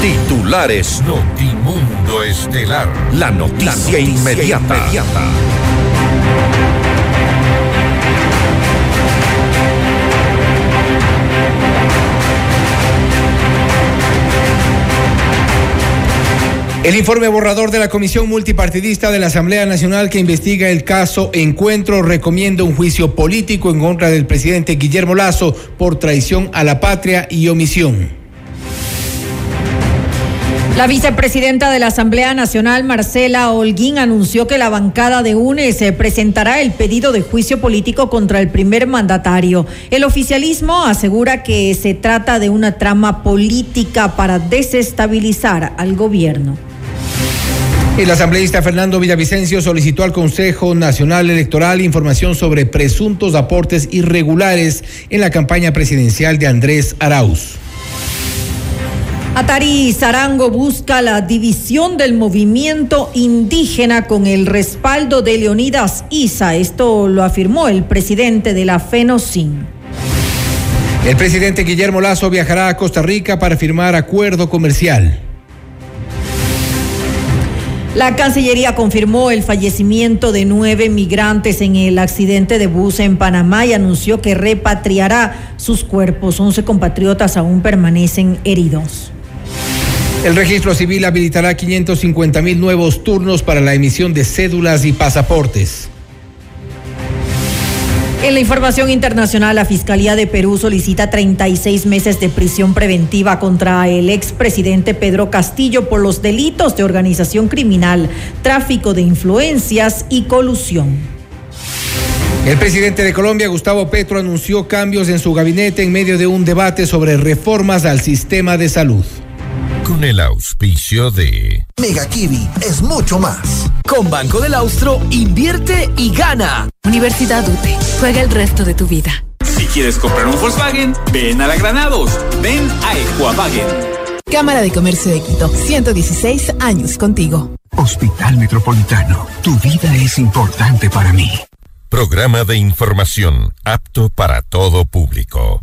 Titulares Notimundo Estelar. La noticia, inmediata. inmediata. El informe borrador de la Comisión Multipartidista de la Asamblea Nacional que investiga el caso Encuentro recomienda un juicio político en contra del presidente Guillermo Lazo por traición a la patria y omisión. La vicepresidenta de la Asamblea Nacional, Marcela Holguín, anunció que la bancada de UNES presentará el pedido de juicio político contra el primer mandatario. El oficialismo asegura que se trata de una trama política para desestabilizar al gobierno. El asambleísta Fernando Villavicencio solicitó al Consejo Nacional Electoral información sobre presuntos aportes irregulares en la campaña presidencial de Andrés Arauz. Atari Zarango busca la división del movimiento indígena con el respaldo de Leonidas Isa. Esto lo afirmó el presidente de la FENOCIN. El presidente Guillermo Lazo viajará a Costa Rica para firmar acuerdo comercial. La Cancillería confirmó el fallecimiento de nueve migrantes en el accidente de bus en Panamá y anunció que repatriará sus cuerpos. Once compatriotas aún permanecen heridos. El registro civil habilitará 550 mil nuevos turnos para la emisión de cédulas y pasaportes. En la información internacional, la Fiscalía de Perú solicita 36 meses de prisión preventiva contra el expresidente Pedro Castillo por los delitos de organización criminal, tráfico de influencias y colusión. El presidente de Colombia, Gustavo Petro, anunció cambios en su gabinete en medio de un debate sobre reformas al sistema de salud con el auspicio de Mega Kiwi es mucho más. Con Banco del Austro, invierte y gana. Universidad UTE, juega el resto de tu vida. Si quieres comprar un Volkswagen, ven a la Granados, ven a Equavagen. Cámara de Comercio de Quito, 116 años contigo. Hospital Metropolitano, tu vida es importante para mí. Programa de información apto para todo público.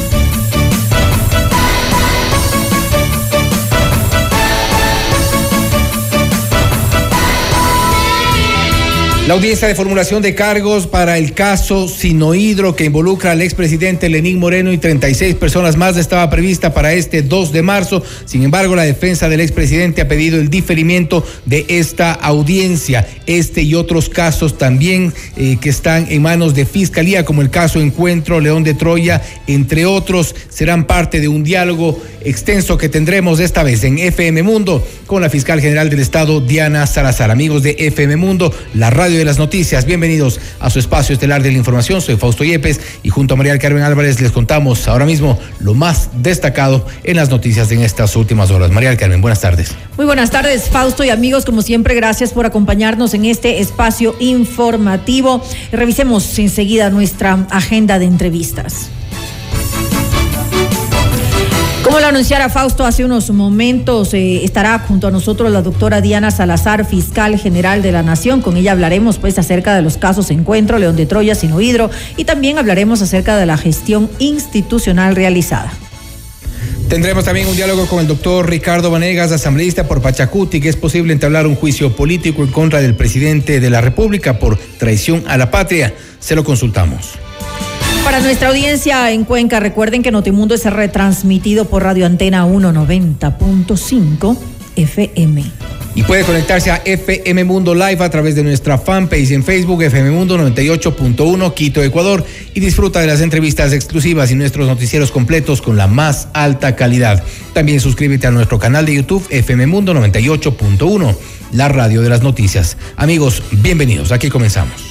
La audiencia de formulación de cargos para el caso Sinohidro que involucra al expresidente Lenín Moreno y 36 personas más estaba prevista para este 2 de marzo. Sin embargo, la defensa del expresidente ha pedido el diferimiento de esta audiencia. Este y otros casos también eh, que están en manos de Fiscalía, como el caso Encuentro León de Troya, entre otros, serán parte de un diálogo extenso que tendremos esta vez en FM Mundo con la fiscal general del Estado, Diana Salazar. Amigos de FM Mundo, la radio de las Noticias. Bienvenidos a su espacio estelar de la información. Soy Fausto Yepes y junto a María Carmen Álvarez les contamos ahora mismo lo más destacado en las noticias en estas últimas horas. María Carmen, buenas tardes. Muy buenas tardes, Fausto y amigos. Como siempre, gracias por acompañarnos en este espacio informativo. Revisemos enseguida nuestra agenda de entrevistas. Como lo anunciara Fausto hace unos momentos, eh, estará junto a nosotros la doctora Diana Salazar, fiscal general de la Nación. Con ella hablaremos pues acerca de los casos Encuentro, León de Troya, Sinohidro y también hablaremos acerca de la gestión institucional realizada. Tendremos también un diálogo con el doctor Ricardo Vanegas, asambleísta por Pachacuti, que es posible entablar un juicio político en contra del presidente de la República por traición a la patria. Se lo consultamos. Para nuestra audiencia en Cuenca, recuerden que Notimundo es retransmitido por Radio Antena 190.5 FM. Y puede conectarse a FM Mundo Live a través de nuestra fanpage en Facebook, FM Mundo 98.1 Quito, Ecuador, y disfruta de las entrevistas exclusivas y nuestros noticieros completos con la más alta calidad. También suscríbete a nuestro canal de YouTube, FM Mundo 98.1, la radio de las noticias. Amigos, bienvenidos. Aquí comenzamos.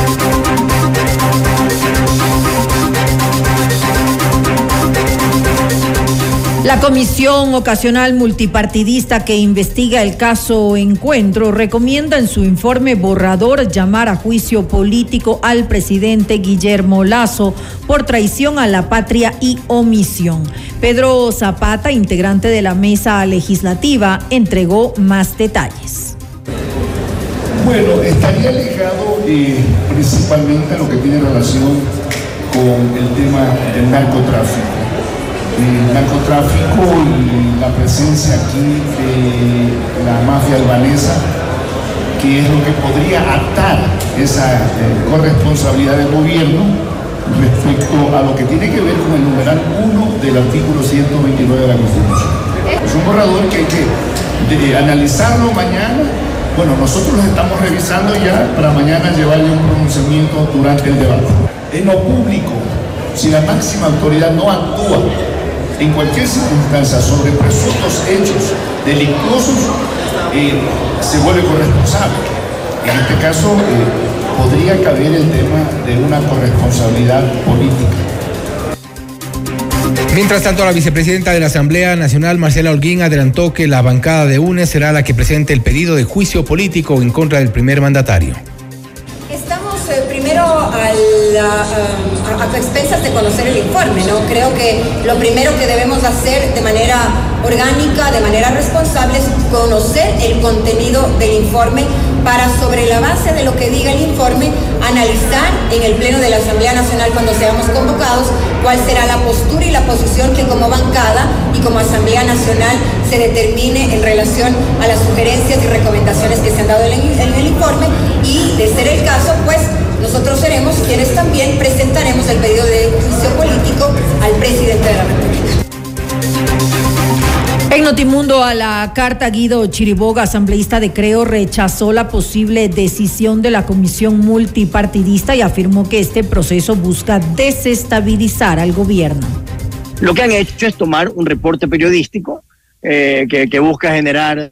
La Comisión Ocasional Multipartidista que investiga el caso Encuentro recomienda en su informe borrador llamar a juicio político al presidente Guillermo Lazo por traición a la patria y omisión. Pedro Zapata, integrante de la mesa legislativa, entregó más detalles. Bueno, estaría ligado eh, principalmente a lo que tiene relación con el tema del narcotráfico el narcotráfico y la presencia aquí de la mafia albanesa, que es lo que podría atar esa eh, corresponsabilidad del gobierno respecto a lo que tiene que ver con el numeral 1 del artículo 129 de la Constitución. Es un borrador que hay que analizarlo mañana. Bueno, nosotros lo estamos revisando ya para mañana llevarle un pronunciamiento durante el debate. En lo público, si la máxima autoridad no actúa en cualquier circunstancia sobre presuntos hechos delictuosos, eh, se vuelve corresponsable. En este caso, eh, podría caber el tema de una corresponsabilidad política. Mientras tanto, la vicepresidenta de la Asamblea Nacional, Marcela Holguín, adelantó que la bancada de UNES será la que presente el pedido de juicio político en contra del primer mandatario. Estamos eh, primero al a, expensas de conocer el informe, ¿no? Creo que lo primero que debemos hacer de manera orgánica, de manera responsable, es conocer el contenido del informe para sobre la base de lo que diga el informe analizar en el Pleno de la Asamblea Nacional cuando seamos convocados cuál será la postura y la posición que como bancada y como Asamblea Nacional se determine en relación a las sugerencias y recomendaciones que se han dado en el informe y de ser el caso pues nosotros seremos quienes también presentaremos el pedido de juicio político al presidente de la República. En Notimundo a la carta Guido Chiriboga, asambleísta de Creo, rechazó la posible decisión de la comisión multipartidista y afirmó que este proceso busca desestabilizar al gobierno. Lo que han hecho es tomar un reporte periodístico eh, que, busca generar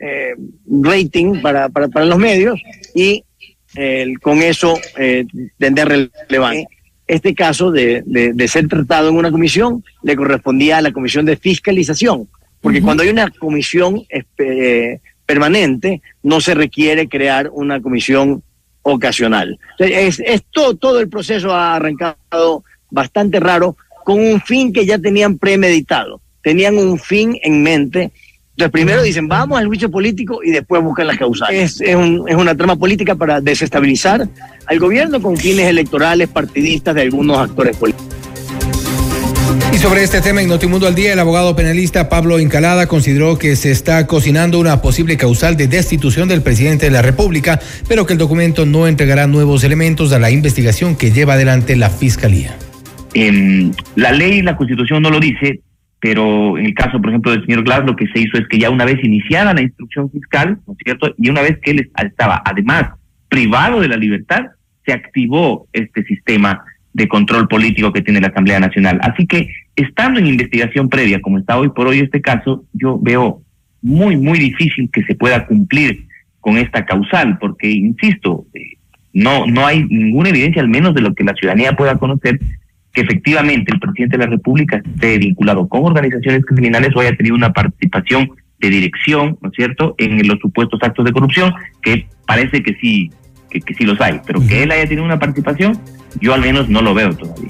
eh, rating para, para, para los medios y con eso eh, tender relevancia. Este caso de, de, ser tratado en una comisión le correspondía a la comisión de fiscalización, porque cuando hay una comisión eh, permanente no se requiere crear una comisión ocasional. Es, es todo, todo el proceso ha arrancado bastante raro con un fin que ya tenían premeditado, tenían un fin en mente entonces, primero dicen, vamos al juicio político y después buscan las causales. Es, una trama política para desestabilizar al gobierno con fines electorales, partidistas de algunos actores políticos. Y sobre este tema en Notimundo al Día, el abogado penalista Pablo Incalada consideró que se está cocinando una posible causal de destitución del presidente de la República, pero que el documento no entregará nuevos elementos a la investigación que lleva adelante la Fiscalía. la ley y la Constitución no lo dice, pero en el caso, por ejemplo, del señor Glass, lo que se hizo es que ya una vez iniciada la instrucción fiscal, ¿no es cierto? Y una vez que él estaba además privado de la libertad, se activó este sistema de control político que tiene la Asamblea Nacional. Así que, estando en investigación previa, como está hoy por hoy este caso, yo veo muy, muy difícil que se pueda cumplir con esta causal, porque, insisto, eh, no, no hay ninguna evidencia, al menos de lo que la ciudadanía pueda conocer, que efectivamente el presidente de la República esté vinculado con organizaciones criminales o haya tenido una participación de dirección, ¿no es cierto?, en los supuestos actos de corrupción, que parece que sí, que, que sí los hay, pero que él haya tenido una participación, yo al menos no lo veo todavía.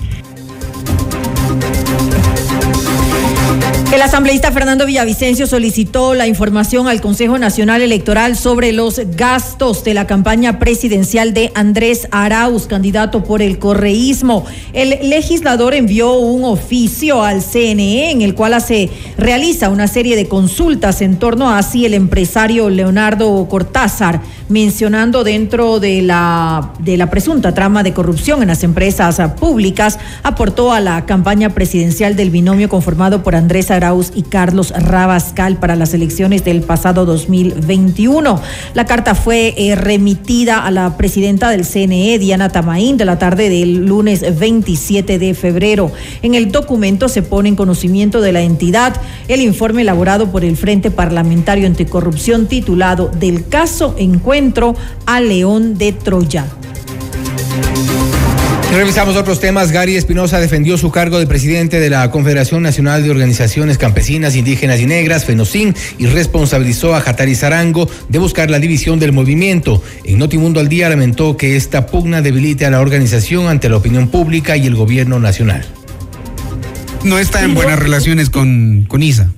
El asambleísta Fernando Villavicencio solicitó la información al Consejo Nacional Electoral sobre los gastos de la campaña presidencial de Andrés Arauz, candidato por el correísmo. El legislador envió un oficio al CNE en el cual se realiza una serie de consultas en torno a si el empresario Leonardo Cortázar, mencionando dentro de la, de la presunta trama de corrupción en las empresas públicas, aportó a la campaña presidencial del binomio conformado por Andrés Arauz Arauz y Carlos Rabascal para las elecciones del pasado 2021. La carta fue eh, remitida a la presidenta del CNE, Diana Tamaín, de la tarde del lunes 27 de febrero. En el documento se pone en conocimiento de la entidad el informe elaborado por el Frente Parlamentario Anticorrupción titulado Del caso Encuentro a León de Troya. Revisamos otros temas. Gary Espinosa defendió su cargo de presidente de la Confederación Nacional de Organizaciones Campesinas, Indígenas y Negras, FENOCIN, y responsabilizó a Jatari Zarango de buscar la división del movimiento. En Notimundo al Día lamentó que esta pugna debilite a la organización ante la opinión pública y el gobierno nacional. No está en buenas relaciones con, con ISA.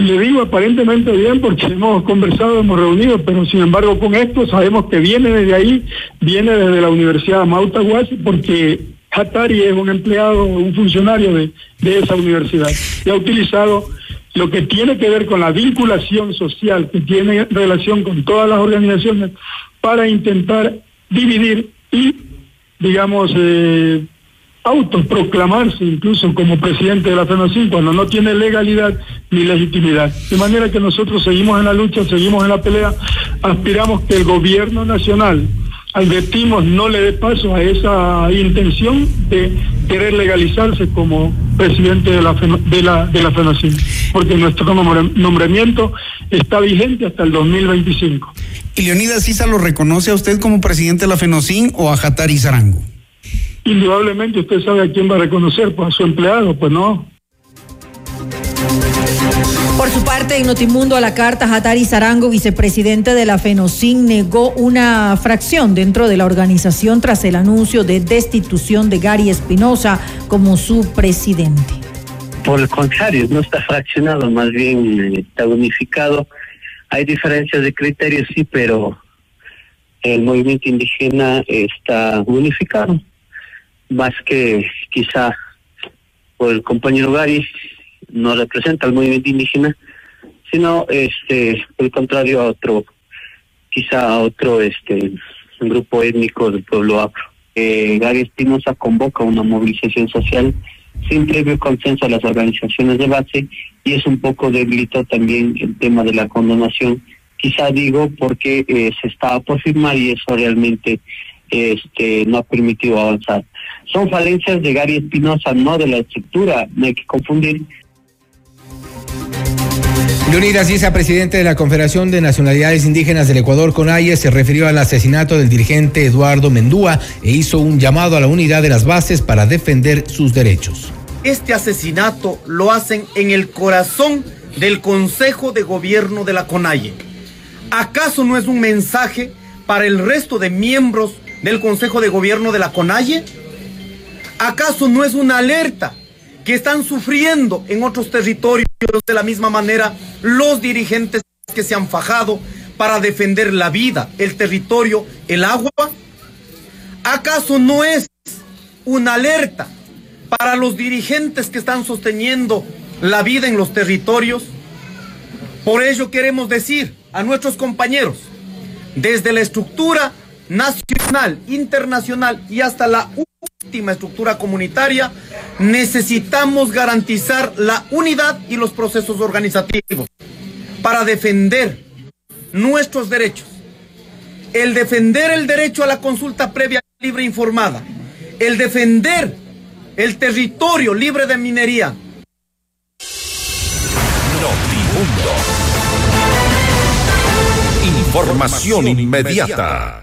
Le digo aparentemente bien porque hemos conversado, hemos reunido, pero sin embargo con esto sabemos que viene desde ahí, viene desde la Universidad de Mautahuas, porque Hatari es un empleado, un funcionario de, de esa universidad y ha utilizado lo que tiene que ver con la vinculación social que tiene relación con todas las organizaciones para intentar dividir y, digamos, eh, autoproclamarse incluso como presidente de la FENOCIN cuando no tiene legalidad ni legitimidad. De manera que nosotros seguimos en la lucha, seguimos en la pelea, aspiramos que el gobierno nacional, advertimos, no le dé paso a esa intención de querer legalizarse como presidente de la, de la, de la porque nuestro nombramiento está vigente hasta el 2025. ¿Y Leonidas Sisa lo reconoce a usted como presidente de la FENOCIN o a Jatari Zarango? Indudablemente usted sabe a quién va a reconocer, pues a su empleado, pues no. Por su parte, en Notimundo a la carta, Hatari Zarango, vicepresidente de la FENOCIN, negó una fracción dentro de la organización tras el anuncio de destitución de Gary Espinosa como su presidente. Por el contrario, no está fraccionado, más bien eh, está unificado. Hay diferencias de criterios, sí, pero el movimiento indígena está unificado más que quizá por el compañero Gary no representa al movimiento indígena, sino este por el contrario a otro, quizá a otro este grupo étnico del pueblo afro. Eh, Gary Espinosa convoca una movilización social sin previo consenso a las organizaciones de base y es un poco debilitó también el tema de la condonación. Quizá digo porque eh, se estaba por firmar y eso realmente este no ha permitido avanzar. Son falencias de Gary Espinosa, no de la estructura, no hay que confundir. Leonidas Issa, presidente de la Confederación de Nacionalidades Indígenas del Ecuador, CONAIE, se refirió al asesinato del dirigente Eduardo Mendúa e hizo un llamado a la unidad de las bases para defender sus derechos. Este asesinato lo hacen en el corazón del Consejo de Gobierno de la CONAIE. ¿Acaso no es un mensaje para el resto de miembros del Consejo de Gobierno de la CONAIE? ¿Acaso no es una alerta que están sufriendo en otros territorios de la misma manera los dirigentes que se han fajado para defender la vida, el territorio, el agua? ¿Acaso no es una alerta para los dirigentes que están sosteniendo la vida en los territorios? Por ello queremos decir a nuestros compañeros, desde la estructura nacional, internacional y hasta la última estructura comunitaria, necesitamos garantizar la unidad y los procesos organizativos para defender nuestros derechos. El defender el derecho a la consulta previa libre e informada, el defender el territorio libre de minería. Información inmediata.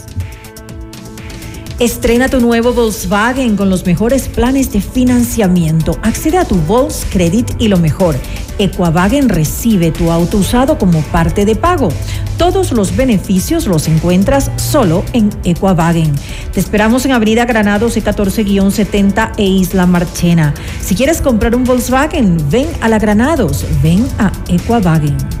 Estrena tu nuevo Volkswagen con los mejores planes de financiamiento. Accede a tu Volkscredit y lo mejor. Equavagen recibe tu auto usado como parte de pago. Todos los beneficios los encuentras solo en Equavagen. Te esperamos en Avenida Granados E14-70 e Isla Marchena. Si quieres comprar un Volkswagen, ven a la Granados, ven a Equavagen.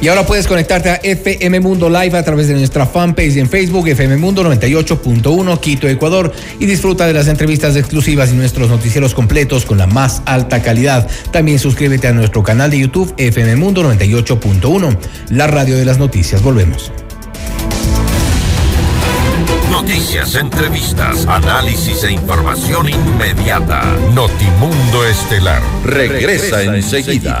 Y ahora puedes conectarte a FM Mundo Live a través de nuestra fanpage en Facebook, FM Mundo 98.1 Quito, Ecuador, y disfruta de las entrevistas exclusivas y nuestros noticieros completos con la más alta calidad. También suscríbete a nuestro canal de YouTube, FM Mundo 98.1, la radio de las noticias. Volvemos. Noticias, entrevistas, análisis e información inmediata. Notimundo Estelar regresa enseguida.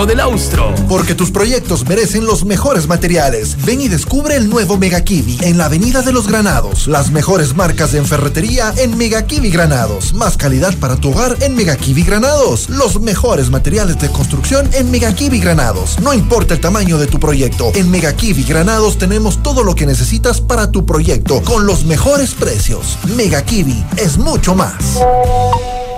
del Austro. Porque tus proyectos merecen los mejores materiales. Ven y descubre el nuevo Mega Kiwi en la Avenida de los Granados. Las mejores marcas en ferretería en Mega Kiwi Granados. Más calidad para tu hogar en Mega Kiwi Granados. Los mejores materiales de construcción en Mega Kiwi Granados. No importa el tamaño de tu proyecto. En Mega Kiwi Granados tenemos todo lo que necesitas para tu proyecto con los mejores precios. Mega Kiwi es mucho más.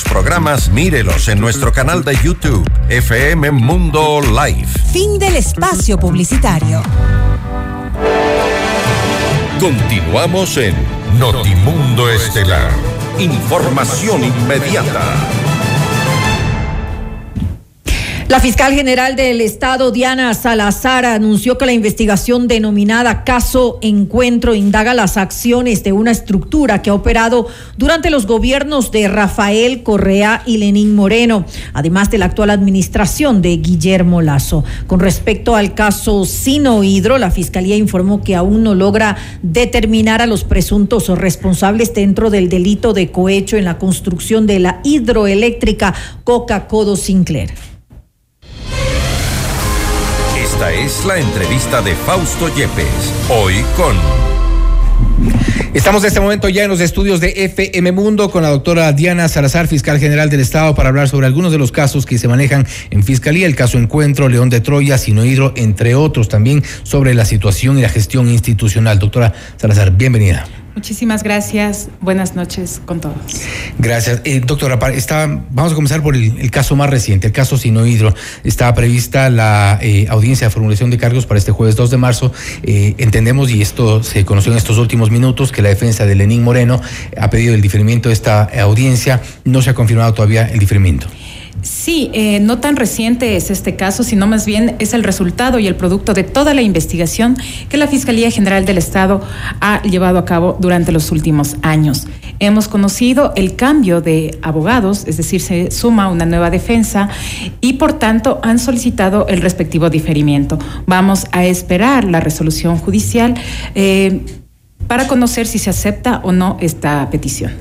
programas mírelos en nuestro canal de YouTube, FM Mundo Live. Fin del espacio publicitario. Continuamos en Notimundo Estelar. Información inmediata. La fiscal general del Estado, Diana Salazar, anunció que la investigación denominada Caso Encuentro indaga las acciones de una estructura que ha operado durante los gobiernos de Rafael Correa y Lenín Moreno, además de la actual administración de Guillermo Lazo. Con respecto al caso Sino Hidro, la fiscalía informó que aún no logra determinar a los presuntos responsables dentro del delito de cohecho en la construcción de la hidroeléctrica Coca-Codo Sinclair. Esta es la entrevista de Fausto Yepes, hoy con... Estamos en este momento ya en los estudios de FM Mundo con la doctora Diana Salazar, fiscal general del Estado, para hablar sobre algunos de los casos que se manejan en Fiscalía, el caso Encuentro, León de Troya, Sinohidro, entre otros, también sobre la situación y la gestión institucional. Doctora Salazar, bienvenida. Muchísimas gracias. Buenas noches con todos. Gracias. Eh, doctora, está, vamos a comenzar por el, caso más reciente, el caso Sinohidro. Estaba prevista la eh, audiencia de formulación de cargos para este jueves 2 de marzo. Eh, entendemos, y esto se conoció en estos últimos minutos, que la defensa de Lenín Moreno ha pedido el diferimiento de esta audiencia. No se ha confirmado todavía el diferimiento. Sí, eh, no tan reciente es este caso, sino más bien es el resultado y el producto de toda la investigación que la Fiscalía General del Estado ha llevado a cabo durante los últimos años. Hemos conocido el cambio de abogados, es decir, se suma una nueva defensa y por tanto han solicitado el respectivo diferimiento. Vamos a esperar la resolución judicial. Eh, para conocer si se acepta o no esta petición.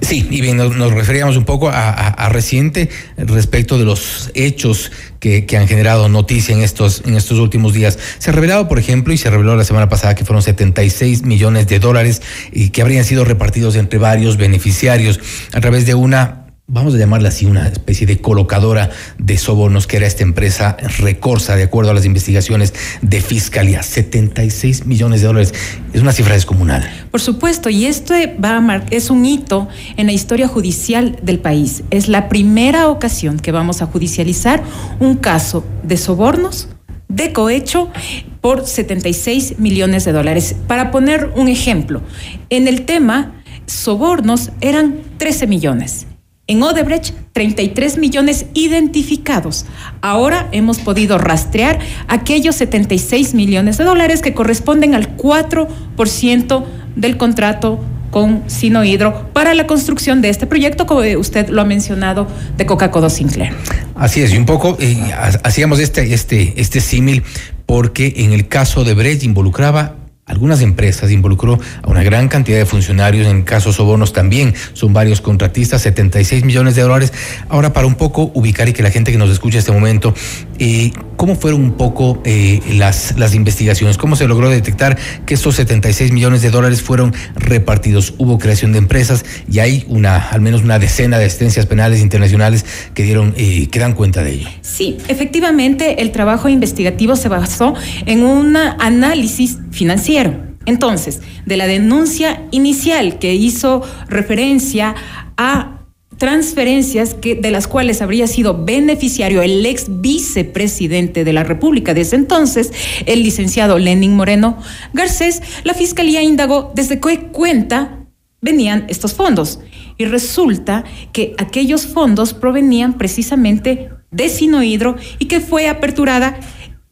Sí, y bien, nos, referíamos un poco a, reciente respecto de los hechos que, que, han generado noticia en estos, en estos últimos días. Se ha revelado, por ejemplo, y se reveló la semana pasada que fueron 76 millones de dólares y que habrían sido repartidos entre varios beneficiarios a través de una vamos a llamarla así, una especie de colocadora de sobornos que era esta empresa Recorsa, de acuerdo a las investigaciones de Fiscalía. 76 millones de dólares. Es una cifra descomunal. Por supuesto, y esto va a mar es un hito en la historia judicial del país. Es la primera ocasión que vamos a judicializar un caso de sobornos de cohecho por 76 millones de dólares. Para poner un ejemplo, en el tema sobornos eran 13 millones. En Odebrecht, 33 millones identificados. Ahora hemos podido rastrear aquellos 76 millones de dólares que corresponden al 4% del contrato con Sinohidro para la construcción de este proyecto, como usted lo ha mencionado, de Coca-Cola Sinclair. Así es, y un poco eh, hacíamos este, este, este símil porque en el caso de Brecht involucraba algunas empresas, involucró a una gran cantidad de funcionarios, en casos sobornos también son varios contratistas, 76 millones de dólares. Ahora, para un poco ubicar y que la gente que nos escucha este momento, eh, ¿cómo fueron un poco eh, las, las investigaciones? ¿Cómo se logró detectar que estos 76 millones de dólares fueron repartidos? Hubo creación de empresas y hay una, al menos una decena de asistencias penales internacionales que dieron, eh, que dan cuenta de ello. Sí, efectivamente, el trabajo investigativo se basó en un análisis financiero entonces, de la denuncia inicial que hizo referencia a transferencias que, de las cuales habría sido beneficiario el ex vicepresidente de la República de ese entonces, el licenciado Lenin Moreno Garcés, la Fiscalía indagó desde qué cuenta venían estos fondos. Y resulta que aquellos fondos provenían precisamente de Sinohidro y que fue aperturada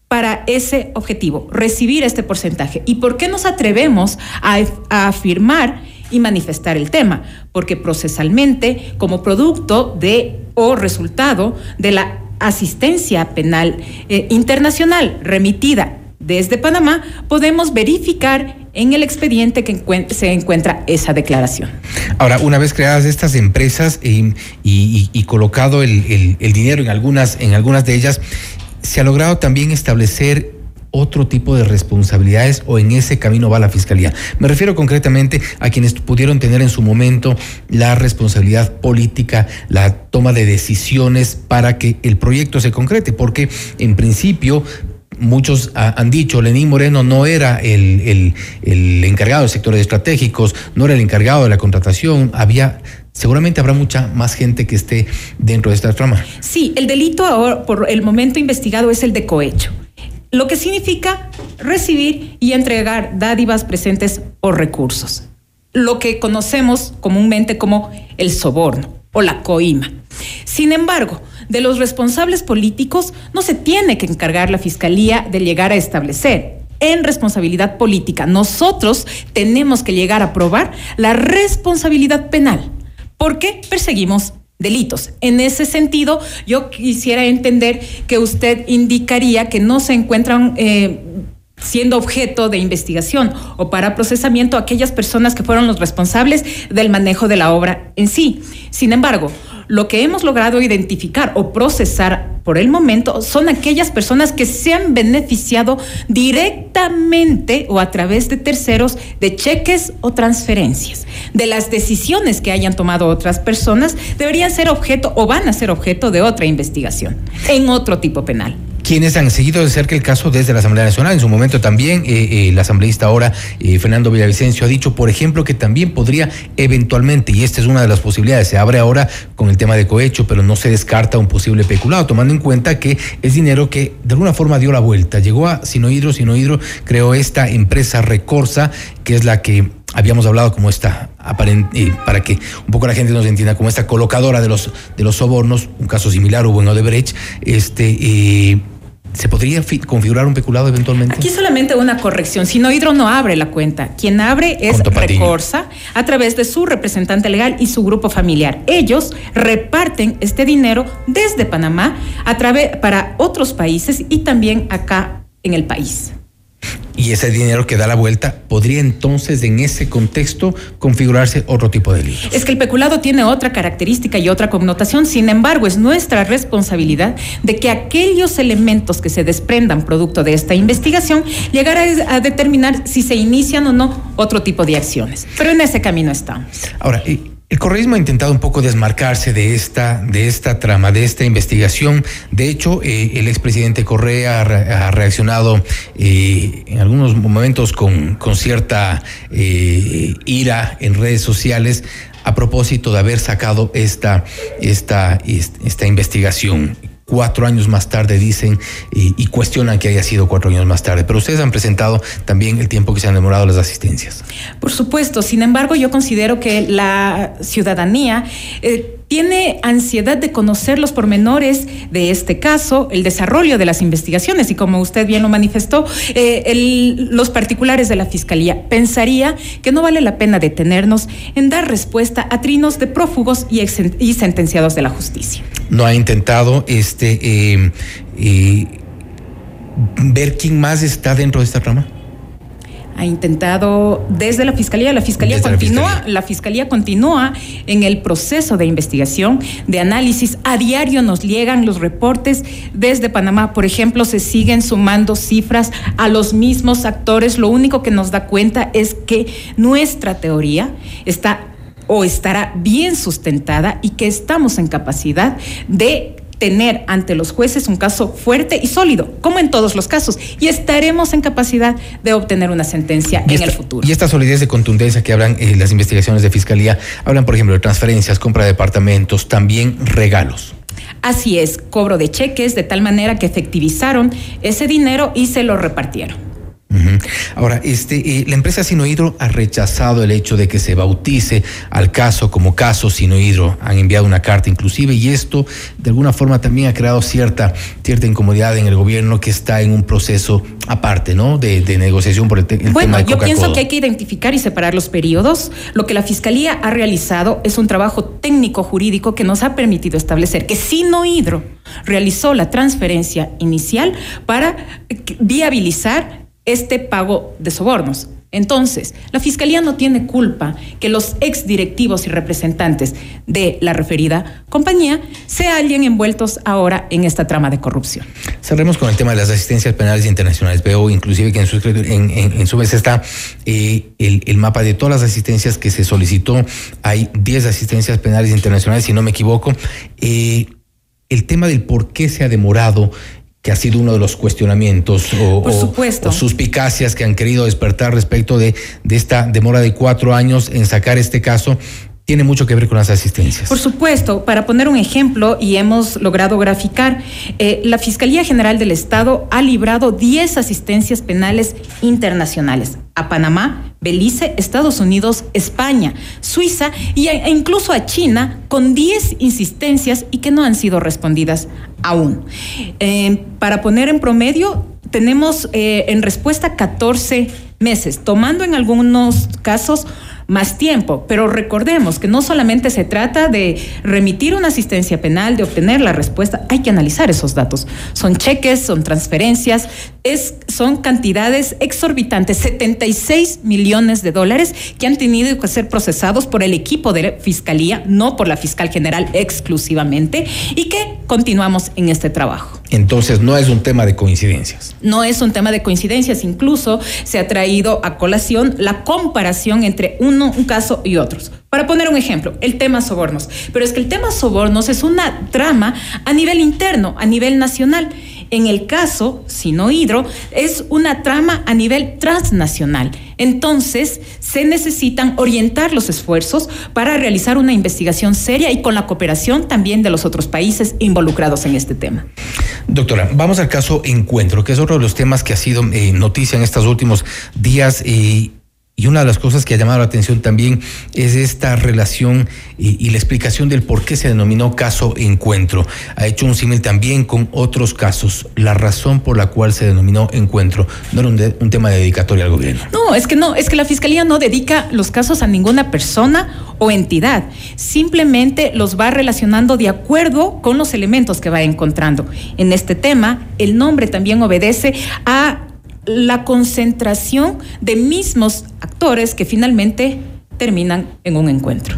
para ese objetivo, recibir este porcentaje. ¿Y por qué nos atrevemos a, afirmar y manifestar el tema? Porque procesalmente, como producto de o resultado de la asistencia penal eh, internacional remitida desde Panamá, podemos verificar en el expediente que se encuentra esa declaración. Ahora, una vez creadas estas empresas eh, y, colocado el, el, dinero en algunas, en algunas de ellas, se ha logrado también establecer otro tipo de responsabilidades o en ese camino va la Fiscalía. Me refiero concretamente a quienes pudieron tener en su momento la responsabilidad política, la toma de decisiones para que el proyecto se concrete, porque en principio muchos han dicho, Lenín Moreno no era el, el, encargado de sectores estratégicos, no era el encargado de la contratación, había seguramente habrá mucha más gente que esté dentro de esta trama. Sí, el delito ahora, por el momento investigado es el de cohecho, lo que significa recibir y entregar dádivas presentes o recursos, lo que conocemos comúnmente como el soborno o la coima. Sin embargo, de los responsables políticos no se tiene que encargar la Fiscalía de llegar a establecer en responsabilidad política. Nosotros tenemos que llegar a probar la responsabilidad penal porque perseguimos delitos. En ese sentido, yo quisiera entender que usted indicaría que no se encuentran eh, siendo objeto de investigación o para procesamiento aquellas personas que fueron los responsables del manejo de la obra en sí. Sin embargo, lo que hemos logrado identificar o procesar por el momento son aquellas personas que se han beneficiado directamente o a través de terceros de cheques o transferencias. De las decisiones que hayan tomado otras personas deberían ser objeto o van a ser objeto de otra investigación en otro tipo penal quienes han seguido de cerca el caso desde la Asamblea Nacional. En su momento también eh, eh, el asambleísta ahora, eh, Fernando Villavicencio, ha dicho, por ejemplo, que también podría eventualmente, y esta es una de las posibilidades, se abre ahora con el tema de cohecho, pero no se descarta un posible peculado, tomando en cuenta que es dinero que de alguna forma dio la vuelta. Llegó a Sinohidro, Sinohidro creó esta empresa Recorsa, que es la que habíamos hablado como esta aparente, para que un poco la gente nos entienda, como esta colocadora de los de los sobornos, un caso similar hubo en Odebrecht, este ¿Se podría configurar un peculado eventualmente? Aquí solamente una corrección. Si no, Hidro no abre la cuenta. Quien abre es Recorsa a través de su representante legal y su grupo familiar. Ellos reparten este dinero desde Panamá a través para otros países y también acá en el país y ese dinero que da la vuelta, ¿podría entonces en ese contexto configurarse otro tipo de delito? Es que el peculado tiene otra característica y otra connotación, sin embargo, es nuestra responsabilidad de que aquellos elementos que se desprendan producto de esta investigación llegar a, determinar si se inician o no otro tipo de acciones. Pero en ese camino estamos. Ahora, El correísmo ha intentado un poco desmarcarse de esta, de esta trama, de esta investigación. De hecho, eh, el expresidente Correa ha, reaccionado eh, en algunos momentos con, con cierta eh, ira en redes sociales a propósito de haber sacado esta, esta, esta investigación cuatro años más tarde, dicen, y, cuestionan que haya sido cuatro años más tarde. Pero ustedes han presentado también el tiempo que se han demorado las asistencias. Por supuesto, sin embargo, yo considero que la ciudadanía... Eh, tiene ansiedad de conocer los pormenores de este caso, el desarrollo de las investigaciones y como usted bien lo manifestó, eh, los particulares de la Fiscalía. Pensaría que no vale la pena detenernos en dar respuesta a trinos de prófugos y, y sentenciados de la justicia. No ha intentado este eh, eh, ver quién más está dentro de esta trama ha intentado desde la fiscalía, la fiscalía continúa, la fiscalía. continúa en el proceso de investigación, de análisis. A diario nos llegan los reportes desde Panamá, por ejemplo, se siguen sumando cifras a los mismos actores. Lo único que nos da cuenta es que nuestra teoría está o estará bien sustentada y que estamos en capacidad de tener ante los jueces un caso fuerte y sólido, como en todos los casos, y estaremos en capacidad de obtener una sentencia en el futuro. Y esta solidez de contundencia que hablan eh, las investigaciones de fiscalía, hablan, por ejemplo, de transferencias, compra de departamentos, también regalos. Así es, cobro de cheques de tal manera que efectivizaron ese dinero y se lo repartieron. Ahora, este, eh, la empresa Sinohidro ha rechazado el hecho de que se bautice al caso como caso Sinohidro. Han enviado una carta inclusive y esto de alguna forma también ha creado cierta, cierta incomodidad en el gobierno que está en un proceso aparte, ¿no? De, negociación por el, tema de Bueno, yo pienso que hay que identificar y separar los periodos. Lo que la Fiscalía ha realizado es un trabajo técnico jurídico que nos ha permitido establecer que Sinohidro realizó la transferencia inicial para viabilizar este pago de sobornos. Entonces, la Fiscalía no tiene culpa que los exdirectivos y representantes de la referida compañía se hallen envueltos ahora en esta trama de corrupción. Cerremos con el tema de las asistencias penales internacionales. Veo inclusive que en su, en, su vez está eh, el, mapa de todas las asistencias que se solicitó. Hay 10 asistencias penales internacionales, si no me equivoco. Eh, el tema del por qué se ha demorado que ha sido uno de los cuestionamientos o, suspicacias que han querido despertar respecto de, de esta demora de cuatro años en sacar este caso tiene mucho que ver con las asistencias. Por supuesto, para poner un ejemplo, y hemos logrado graficar, eh, la Fiscalía General del Estado ha librado 10 asistencias penales internacionales a Panamá, Belice, Estados Unidos, España, Suiza e incluso a China con 10 insistencias y que no han sido respondidas aún. Eh, para poner en promedio, tenemos eh, en respuesta 14 meses, tomando en algunos casos más tiempo. Pero recordemos que no solamente se trata de remitir una asistencia penal, de obtener la respuesta, hay que analizar esos datos. Son cheques, son transferencias, es, son cantidades exorbitantes, 76 millones de dólares que han tenido que ser procesados por el equipo de fiscalía, no por la fiscal general exclusivamente, y que continuamos en este trabajo. Entonces no es un tema de coincidencias. No es un tema de coincidencias, incluso se ha traído a colación la comparación entre un caso y otros. Para poner un ejemplo, el tema sobornos. Pero es que el tema sobornos es una trama a nivel interno, a nivel nacional. En el caso Sino Hidro es una trama a nivel transnacional. Entonces, se necesitan orientar los esfuerzos para realizar una investigación seria y con la cooperación también de los otros países involucrados en este tema. Doctora, vamos al caso Encuentro, que es otro de los temas que ha sido eh, noticia en estos últimos días. y y una de las cosas que ha llamado la atención también es esta relación y, la explicación del por qué se denominó caso encuentro. Ha hecho un símil también con otros casos. La razón por la cual se denominó encuentro no era un, tema de dedicatoria al gobierno. No, es que no, es que la fiscalía no dedica los casos a ninguna persona o entidad. Simplemente los va relacionando de acuerdo con los elementos que va encontrando. En este tema, el nombre también obedece a la concentración de mismos actores que finalmente terminan en un encuentro.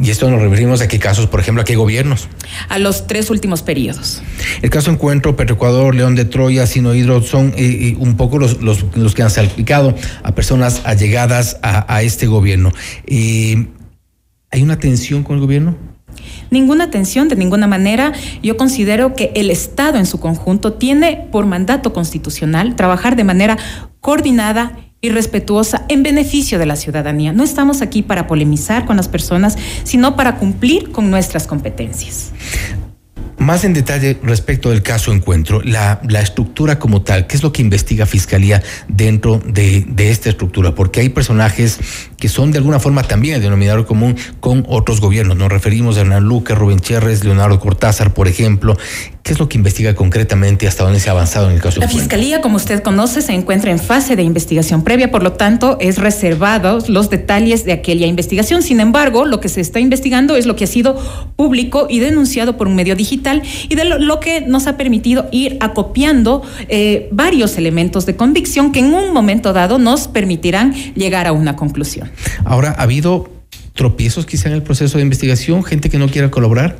Y esto nos referimos a qué casos, por ejemplo, a qué gobiernos. A los tres últimos periodos. El caso Encuentro, Petroecuador, León de Troya, Sinohidro son eh, eh, un poco los, los, que han salpicado a personas allegadas a, este gobierno. Eh, ¿Hay una tensión con el gobierno? Ninguna tensión, de ninguna manera. Yo considero que el Estado en su conjunto tiene por mandato constitucional trabajar de manera coordinada y respetuosa en beneficio de la ciudadanía. No estamos aquí para polemizar con las personas, sino para cumplir con nuestras competencias. Más en detalle respecto del caso Encuentro, la, la estructura como tal, ¿qué es lo que investiga Fiscalía dentro de, de, esta estructura? Porque hay personajes que son de alguna forma también el denominador común con otros gobiernos. Nos referimos a Hernán Luque, Rubén Cherres, Leonardo Cortázar, por ejemplo. ¿Qué es lo que investiga concretamente hasta dónde se ha avanzado en el caso? La Fiscalía, como usted conoce, se encuentra en fase de investigación previa, por lo tanto, es reservados los detalles de aquella investigación. Sin embargo, lo que se está investigando es lo que ha sido público y denunciado por un medio digital y de lo, lo que nos ha permitido ir acopiando eh, varios elementos de convicción que en un momento dado nos permitirán llegar a una conclusión. Ahora, ¿ha habido tropiezos quizá en el proceso de investigación? ¿Gente que no quiera colaborar?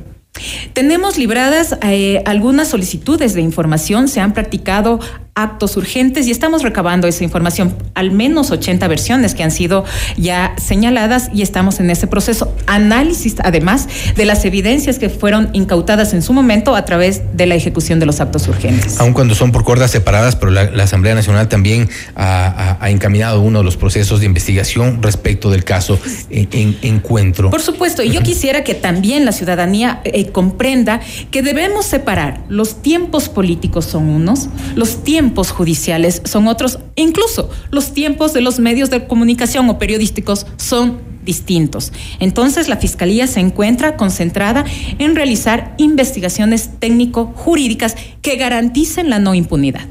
Tenemos libradas eh, algunas solicitudes de información, se han practicado actos urgentes y estamos recabando esa información, al menos 80 versiones que han sido ya señaladas y estamos en ese proceso. Análisis, además, de las evidencias que fueron incautadas en su momento a través de la ejecución de los actos urgentes. Aun cuando son por cuerdas separadas, pero la, la Asamblea Nacional también ha, ha, ha, encaminado uno de los procesos de investigación respecto del caso en, en encuentro. Por supuesto, y yo quisiera que también la ciudadanía eh, comprenda que debemos separar los tiempos políticos son unos, los tiempos tiempos judiciales son otros, incluso los tiempos de los medios de comunicación o periodísticos son distintos. Entonces, la Fiscalía se encuentra concentrada en realizar investigaciones técnico-jurídicas que garanticen la no impunidad.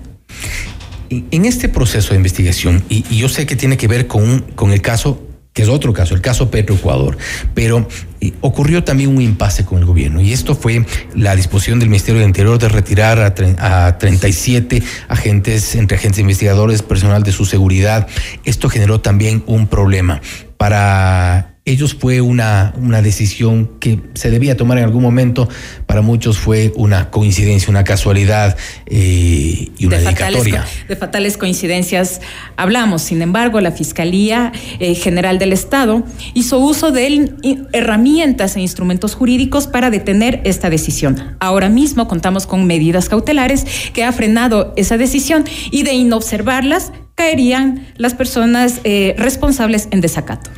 En este proceso de investigación, y, yo sé que tiene que ver con, con el caso que es otro caso, el caso Petroecuador, pero eh, ocurrió también un impasse con el gobierno y esto fue la disposición del Ministerio del Interior de retirar a, a 37 agentes, entre agentes investigadores, personal de su seguridad. Esto generó también un problema para ellos fue una, una decisión que se debía tomar en algún momento, para muchos fue una coincidencia, una casualidad eh, y una de dedicatoria. Fatales, de fatales coincidencias hablamos, sin embargo, la Fiscalía eh, General del Estado hizo uso de herramientas e instrumentos jurídicos para detener esta decisión. Ahora mismo contamos con medidas cautelares que ha frenado esa decisión y de inobservarlas caerían las personas eh, responsables en desacato.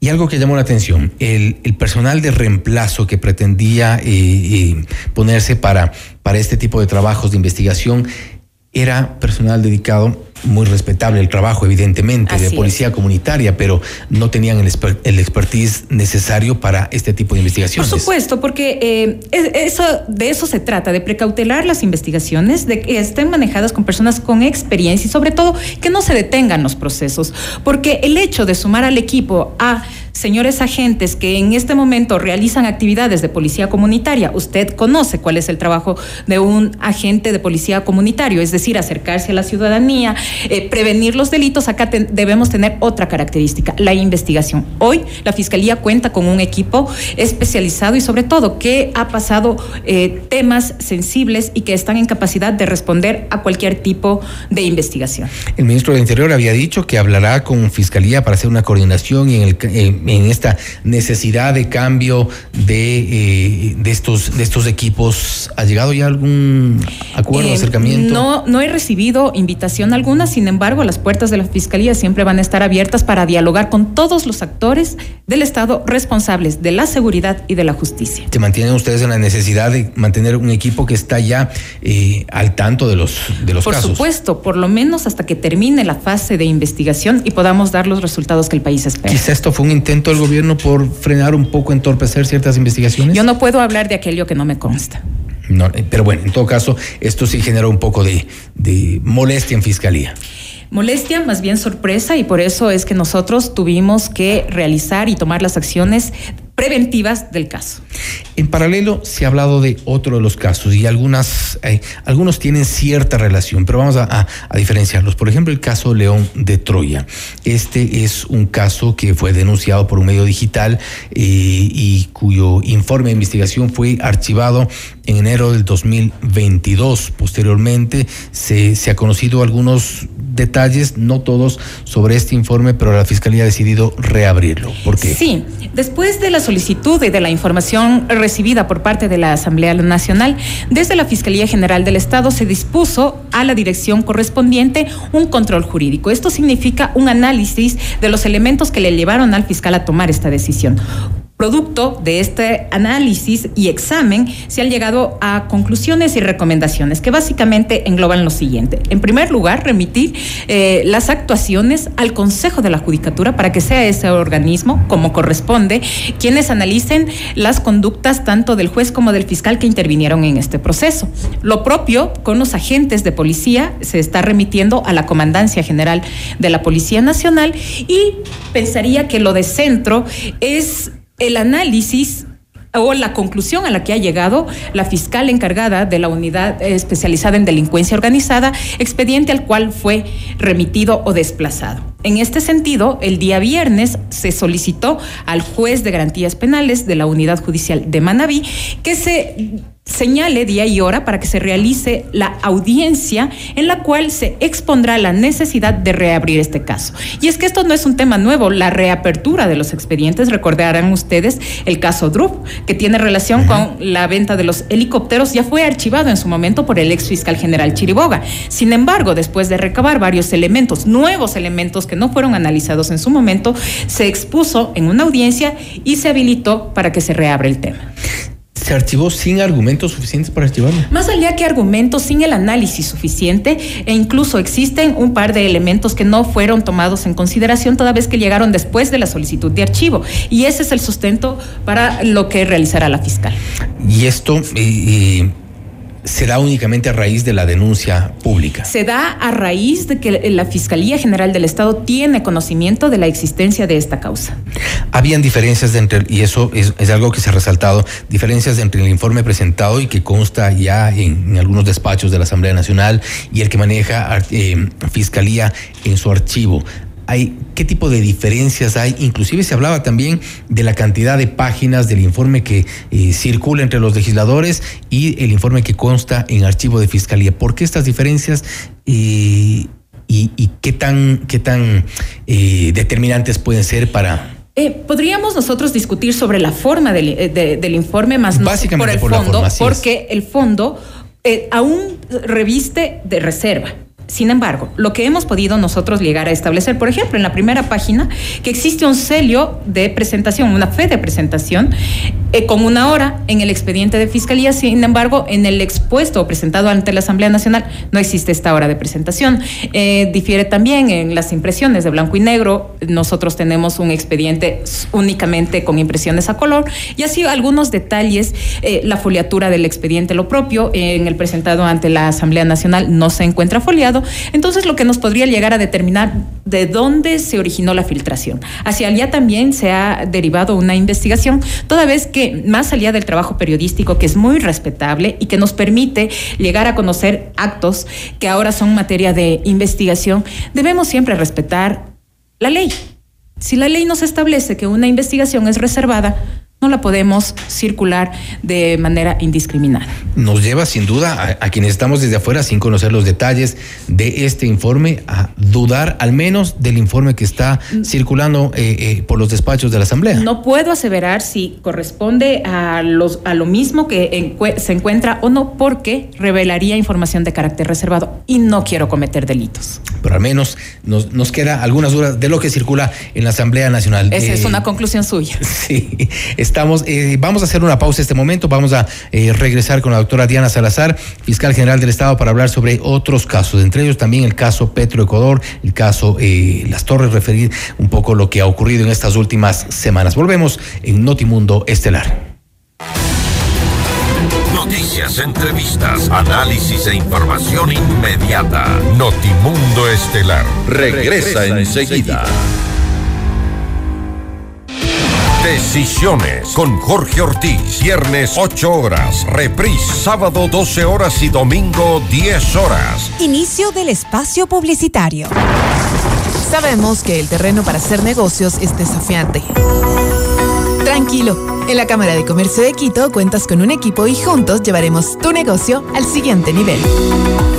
Y algo que llamó la atención, el, personal de reemplazo que pretendía eh, eh, ponerse para, para este tipo de trabajos de investigación era personal dedicado, muy respetable el trabajo, evidentemente, Así de policía es. comunitaria, pero no tenían el, exper el, expertise necesario para este tipo de investigaciones. Por supuesto, porque eh, eso, de eso se trata, de precautelar las investigaciones, de que estén manejadas con personas con experiencia y sobre todo que no se detengan los procesos, porque el hecho de sumar al equipo a señores agentes que en este momento realizan actividades de policía comunitaria, usted conoce cuál es el trabajo de un agente de policía comunitario, es decir, acercarse a la ciudadanía, eh, prevenir los delitos, acá debemos tener otra característica, la investigación. Hoy la Fiscalía cuenta con un equipo especializado y sobre todo que ha pasado eh, temas sensibles y que están en capacidad de responder a cualquier tipo de investigación. El ministro del Interior había dicho que hablará con Fiscalía para hacer una coordinación y en el... En en esta necesidad de cambio de, eh, de, estos, de estos equipos? ¿Ha llegado ya algún acuerdo, eh, acercamiento? No, no he recibido invitación alguna, sin embargo, las puertas de la Fiscalía siempre van a estar abiertas para dialogar con todos los actores del Estado responsables de la seguridad y de la justicia. ¿Se mantienen ustedes en la necesidad de mantener un equipo que está ya eh, al tanto de los, de los por casos? Por supuesto, por lo menos hasta que termine la fase de investigación y podamos dar los resultados que el país espera. Quizá esto fue un intento el gobierno por frenar un poco, entorpecer ciertas investigaciones? Yo no puedo hablar de aquello que no me consta. No, eh, pero bueno, en todo caso, esto sí generó un poco de, de molestia en fiscalía molestia, más bien sorpresa, y por eso es que nosotros tuvimos que realizar y tomar las acciones preventivas del caso. En paralelo se ha hablado de otro de los casos y algunas, eh, algunos tienen cierta relación, pero vamos a, a, a, diferenciarlos. Por ejemplo, el caso León de Troya. Este es un caso que fue denunciado por un medio digital eh, y cuyo informe de investigación fue archivado en enero del 2022. Posteriormente se, se ha conocido algunos detalles, no todos, sobre este informe, pero la Fiscalía ha decidido reabrirlo. ¿Por qué? Sí, después de las solicitud y de la información recibida por parte de la Asamblea Nacional, desde la Fiscalía General del Estado se dispuso a la dirección correspondiente un control jurídico. Esto significa un análisis de los elementos que le llevaron al fiscal a tomar esta decisión. Producto de este análisis y examen, se han llegado a conclusiones y recomendaciones que básicamente engloban lo siguiente. En primer lugar, remitir eh, las actuaciones al Consejo de la Judicatura para que sea ese organismo, como corresponde, quienes analicen las conductas tanto del juez como del fiscal que intervinieron en este proceso. Lo propio con los agentes de policía se está remitiendo a la Comandancia General de la Policía Nacional y pensaría que lo de centro es el análisis o la conclusión a la que ha llegado la fiscal encargada de la unidad especializada en delincuencia organizada, expediente al cual fue remitido o desplazado. En este sentido, el día viernes se solicitó al juez de garantías penales de la unidad judicial de Manabí que se señale día y hora para que se realice la audiencia en la cual se expondrá la necesidad de reabrir este caso. Y es que esto no es un tema nuevo, la reapertura de los expedientes, recordarán ustedes el caso Drup, que tiene relación con la venta de los helicópteros, ya fue archivado en su momento por el ex fiscal general Chiriboga. Sin embargo, después de recabar varios elementos, nuevos elementos que no fueron analizados en su momento, se expuso en una audiencia y se habilitó para que se reabra el tema se archivó sin argumentos suficientes para archivarlo. Más allá que argumentos, sin el análisis suficiente, e incluso existen un par de elementos que no fueron tomados en consideración toda vez que llegaron después de la solicitud de archivo. Y ese es el sustento para lo que realizará la fiscal. Y esto... Eh, se da únicamente a raíz de la denuncia pública. Se da a raíz de que la Fiscalía General del Estado tiene conocimiento de la existencia de esta causa. Habían diferencias entre, y eso es, algo que se ha resaltado, diferencias entre el informe presentado y que consta ya en, algunos despachos de la Asamblea Nacional y el que maneja eh, Fiscalía en su archivo hay, qué tipo de diferencias hay. Inclusive se hablaba también de la cantidad de páginas del informe que eh, circula entre los legisladores y el informe que consta en archivo de fiscalía. ¿Por qué estas diferencias? Eh, y, qué tan, qué tan eh, determinantes pueden ser para, podríamos nosotros discutir sobre la forma del, informe, más no por el fondo, porque el fondo aún reviste de reserva. Sin embargo, lo que hemos podido nosotros llegar a establecer, por ejemplo, en la primera página, que existe un celio de presentación, una fe de presentación, eh, con una hora en el expediente de fiscalía. Sin embargo, en el expuesto presentado ante la Asamblea Nacional no existe esta hora de presentación. Eh, difiere también en las impresiones de blanco y negro. Nosotros tenemos un expediente únicamente con impresiones a color y así algunos detalles. Eh, la foliatura del expediente, lo propio, en el presentado ante la Asamblea Nacional no se encuentra foliado entonces, lo que nos podría llegar a determinar de dónde se originó la filtración. Hacia allá también se ha derivado una investigación, toda vez que más allá del trabajo periodístico, que es muy respetable y que nos permite llegar a conocer actos que ahora son materia de investigación, debemos siempre respetar la ley. Si la ley nos establece que una investigación es reservada, no la podemos circular de manera indiscriminada. Nos lleva sin duda a, quienes estamos desde afuera sin conocer los detalles de este informe a dudar al menos del informe que está circulando eh, eh, por los despachos de la Asamblea. No puedo aseverar si corresponde a, los, a lo mismo que se encuentra o no porque revelaría información de carácter reservado y no quiero cometer delitos. Pero al menos nos, nos queda algunas dudas de lo que circula en la Asamblea Nacional. Esa es eh, una conclusión suya. Sí. Estamos, eh, vamos a hacer una pausa en este momento. Vamos a eh, regresar con la doctora Diana Salazar, fiscal general del Estado, para hablar sobre otros casos, entre ellos también el caso Petroecuador, el caso eh, Las Torres, referir un poco lo que ha ocurrido en estas últimas semanas. Volvemos en Notimundo Estelar. Noticias, entrevistas, análisis e información inmediata. Notimundo Estelar regresa, enseguida. Decisiones con Jorge Ortiz. Viernes 8 horas. Reprise sábado 12 horas y domingo 10 horas. Inicio del espacio publicitario. Sabemos que el terreno para hacer negocios es desafiante. Tranquilo. En la Cámara de Comercio de Quito cuentas con un equipo y juntos llevaremos tu negocio al siguiente nivel.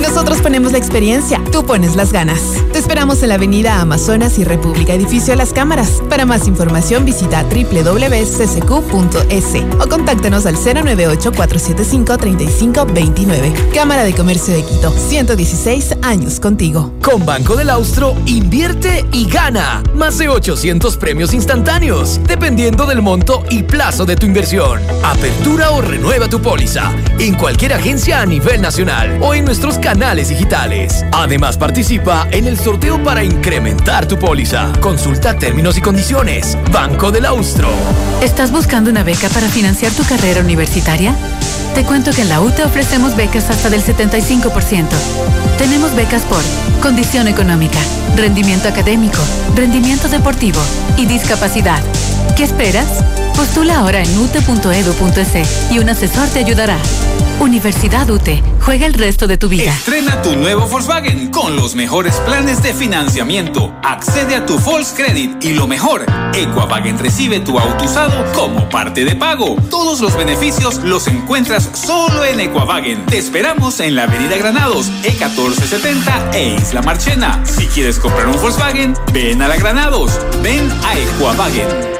Nosotros ponemos la experiencia, tú pones las ganas. Te esperamos en la avenida Amazonas y República Edificio Las Cámaras. Para más información visita www.ccq.es o contáctanos al 098-475-3529. Cámara de Comercio de Quito, 116 años contigo. Con Banco del Austro, invierte y gana. Más de 800 premios instantáneos, dependiendo del monto y plazo de tu inversión. Apertura o renueva tu póliza en cualquier agencia a nivel nacional o en nuestros canales digitales. Además, participa en el sorteo para incrementar tu póliza. Consulta términos y condiciones. Banco del Austro. ¿Estás buscando una beca para financiar tu carrera universitaria? Te cuento que en la UTE ofrecemos becas hasta del 75%. Tenemos becas por condición económica, rendimiento académico, rendimiento deportivo y discapacidad. ¿Qué esperas? Postula ahora en ute.edu.es y un asesor te ayudará. Universidad UTE. Juega el resto de tu vida. Estrena tu nuevo Volkswagen con los mejores planes de financiamiento. Accede a tu Volkscredit y lo mejor, Equavagen recibe tu auto usado como parte de pago. Todos los beneficios los encuentras solo en Equavagen. Te esperamos en la Avenida Granados, E1470 e Isla Marchena. Si quieres comprar un Volkswagen, ven a la Granados. Ven a Equavagen.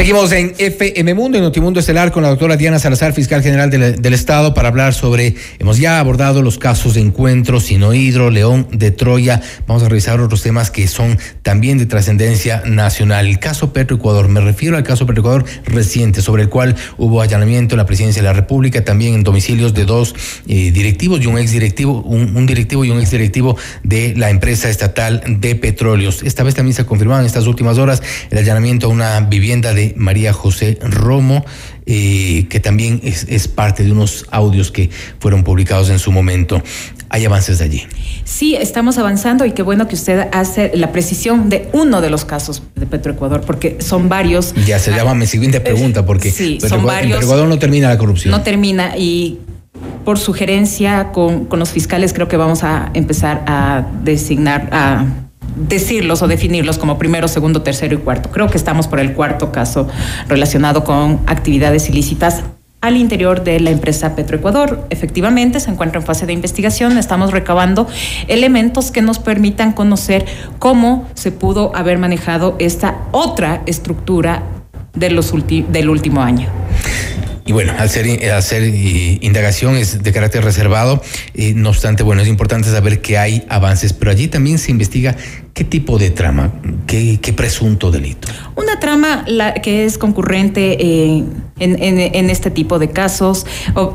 Seguimos en FM Mundo, en Notimundo Estelar, con la doctora Diana Salazar, fiscal general del, Estado, para hablar sobre, hemos ya abordado los casos de encuentro, Sinohidro, León de Troya. Vamos a revisar otros temas que son también de trascendencia nacional. El caso Petroecuador, me refiero al caso Petroecuador reciente, sobre el cual hubo allanamiento en la presidencia de la República, también en domicilios de dos eh, directivos y un exdirectivo, un directivo y un exdirectivo de la empresa estatal de petróleos. Esta vez también se ha confirmado en estas últimas horas el allanamiento a una vivienda de María José Romo, eh, que también es, es, parte de unos audios que fueron publicados en su momento. ¿Hay avances de allí? Sí, estamos avanzando y qué bueno que usted hace la precisión de uno de los casos de Petroecuador, porque son varios. Ya se llama mi siguiente pregunta, porque sí, Petro, son varios, en Petroecuador no termina la corrupción. No termina y por sugerencia con, con los fiscales creo que vamos a empezar a designar a decirlos o definirlos como primero, segundo, tercero y cuarto. Creo que estamos por el cuarto caso relacionado con actividades ilícitas al interior de la empresa Petroecuador. Efectivamente, se encuentra en fase de investigación. Estamos recabando elementos que nos permitan conocer cómo se pudo haber manejado esta otra estructura de los del último año. Y bueno, al hacer indagación es de carácter reservado, eh, no obstante, bueno, es importante saber que hay avances, pero allí también se investiga qué tipo de trama, qué, presunto delito. Una trama que es concurrente eh, en, este tipo de casos,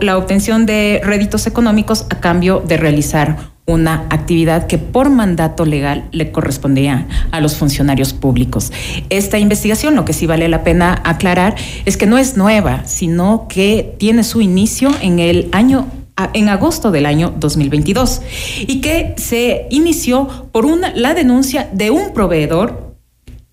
la obtención de réditos económicos a cambio de realizar una actividad que por mandato legal le correspondía a los funcionarios públicos. Esta investigación, lo que sí vale la pena aclarar, es que no es nueva, sino que tiene su inicio en el año en agosto del año 2022 y que se inició por una, la denuncia de un proveedor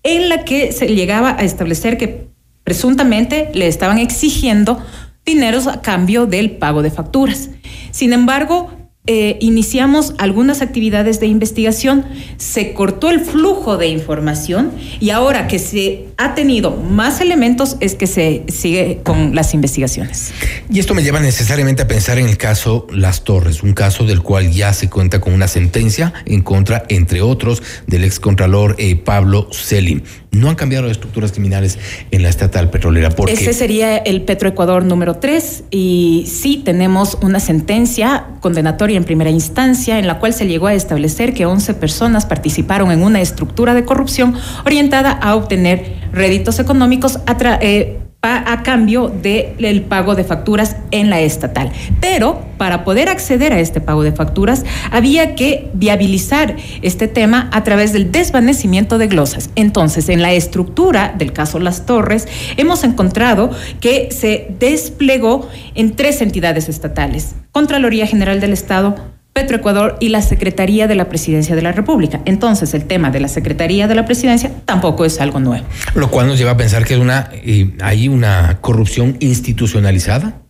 en la que se llegaba a establecer que presuntamente le estaban exigiendo dineros a cambio del pago de facturas. Sin embargo, eh, iniciamos algunas actividades de investigación, se cortó el flujo de información y ahora que se ha tenido más elementos es que se sigue con las investigaciones. Y esto me lleva necesariamente a pensar en el caso Las Torres, un caso del cual ya se cuenta con una sentencia en contra, entre otros, del excontralor eh, Pablo Selim. No han cambiado las estructuras criminales en la estatal petrolera. Porque... Ese sería el Petroecuador número 3 y sí tenemos una sentencia condenatoria en primera instancia en la cual se llegó a establecer que 11 personas participaron en una estructura de corrupción orientada a obtener réditos económicos a, eh, a cambio del pago de facturas en la estatal. Pero para poder acceder a este pago de facturas había que viabilizar este tema a través del desvanecimiento de glosas. Entonces, en la estructura del caso Las Torres, hemos encontrado que se desplegó en tres entidades estatales. Contraloría General del Estado, Petroecuador y la Secretaría de la Presidencia de la República. Entonces, el tema de la Secretaría de la Presidencia tampoco es algo nuevo. Lo cual nos lleva a pensar que es una, eh, hay una corrupción institucionalizada.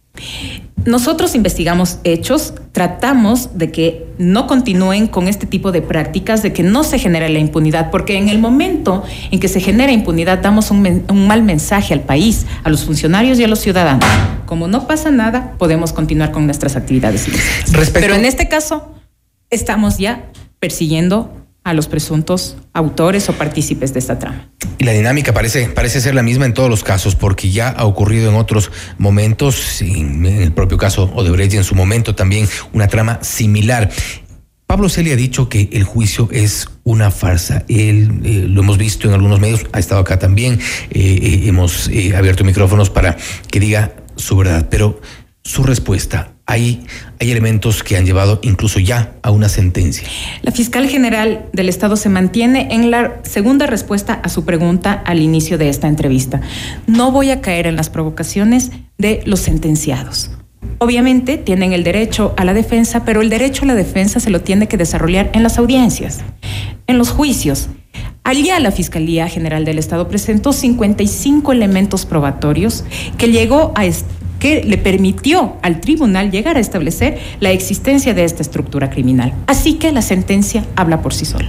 Nosotros investigamos hechos, tratamos de que no continúen con este tipo de prácticas, de que no se genere la impunidad, porque en el momento en que se genera impunidad damos un, un mal mensaje al país, a los funcionarios y a los ciudadanos. Como no pasa nada, podemos continuar con nuestras actividades. Pero en este caso, estamos ya persiguiendo a los presuntos autores o partícipes de esta trama. Y la dinámica parece, parece ser la misma en todos los casos, porque ya ha ocurrido en otros momentos, en el propio caso Odebrecht y en su momento también una trama similar. Pablo Celia ha dicho que el juicio es una farsa. Él eh, lo hemos visto en algunos medios, ha estado acá también, eh, eh, hemos abierto micrófonos para que diga su verdad, pero su respuesta hay, hay elementos que han llevado incluso ya a una sentencia. La fiscal general del Estado se mantiene en la segunda respuesta a su pregunta al inicio de esta entrevista. No voy a caer en las provocaciones de los sentenciados. Obviamente tienen el derecho a la defensa, pero el derecho a la defensa se lo tiene que desarrollar en las audiencias, en los juicios. Allá la Fiscalía General del Estado presentó 55 elementos probatorios que llegó a, que le permitió al tribunal llegar a establecer la existencia de esta estructura criminal. Así que la sentencia habla por sí sola.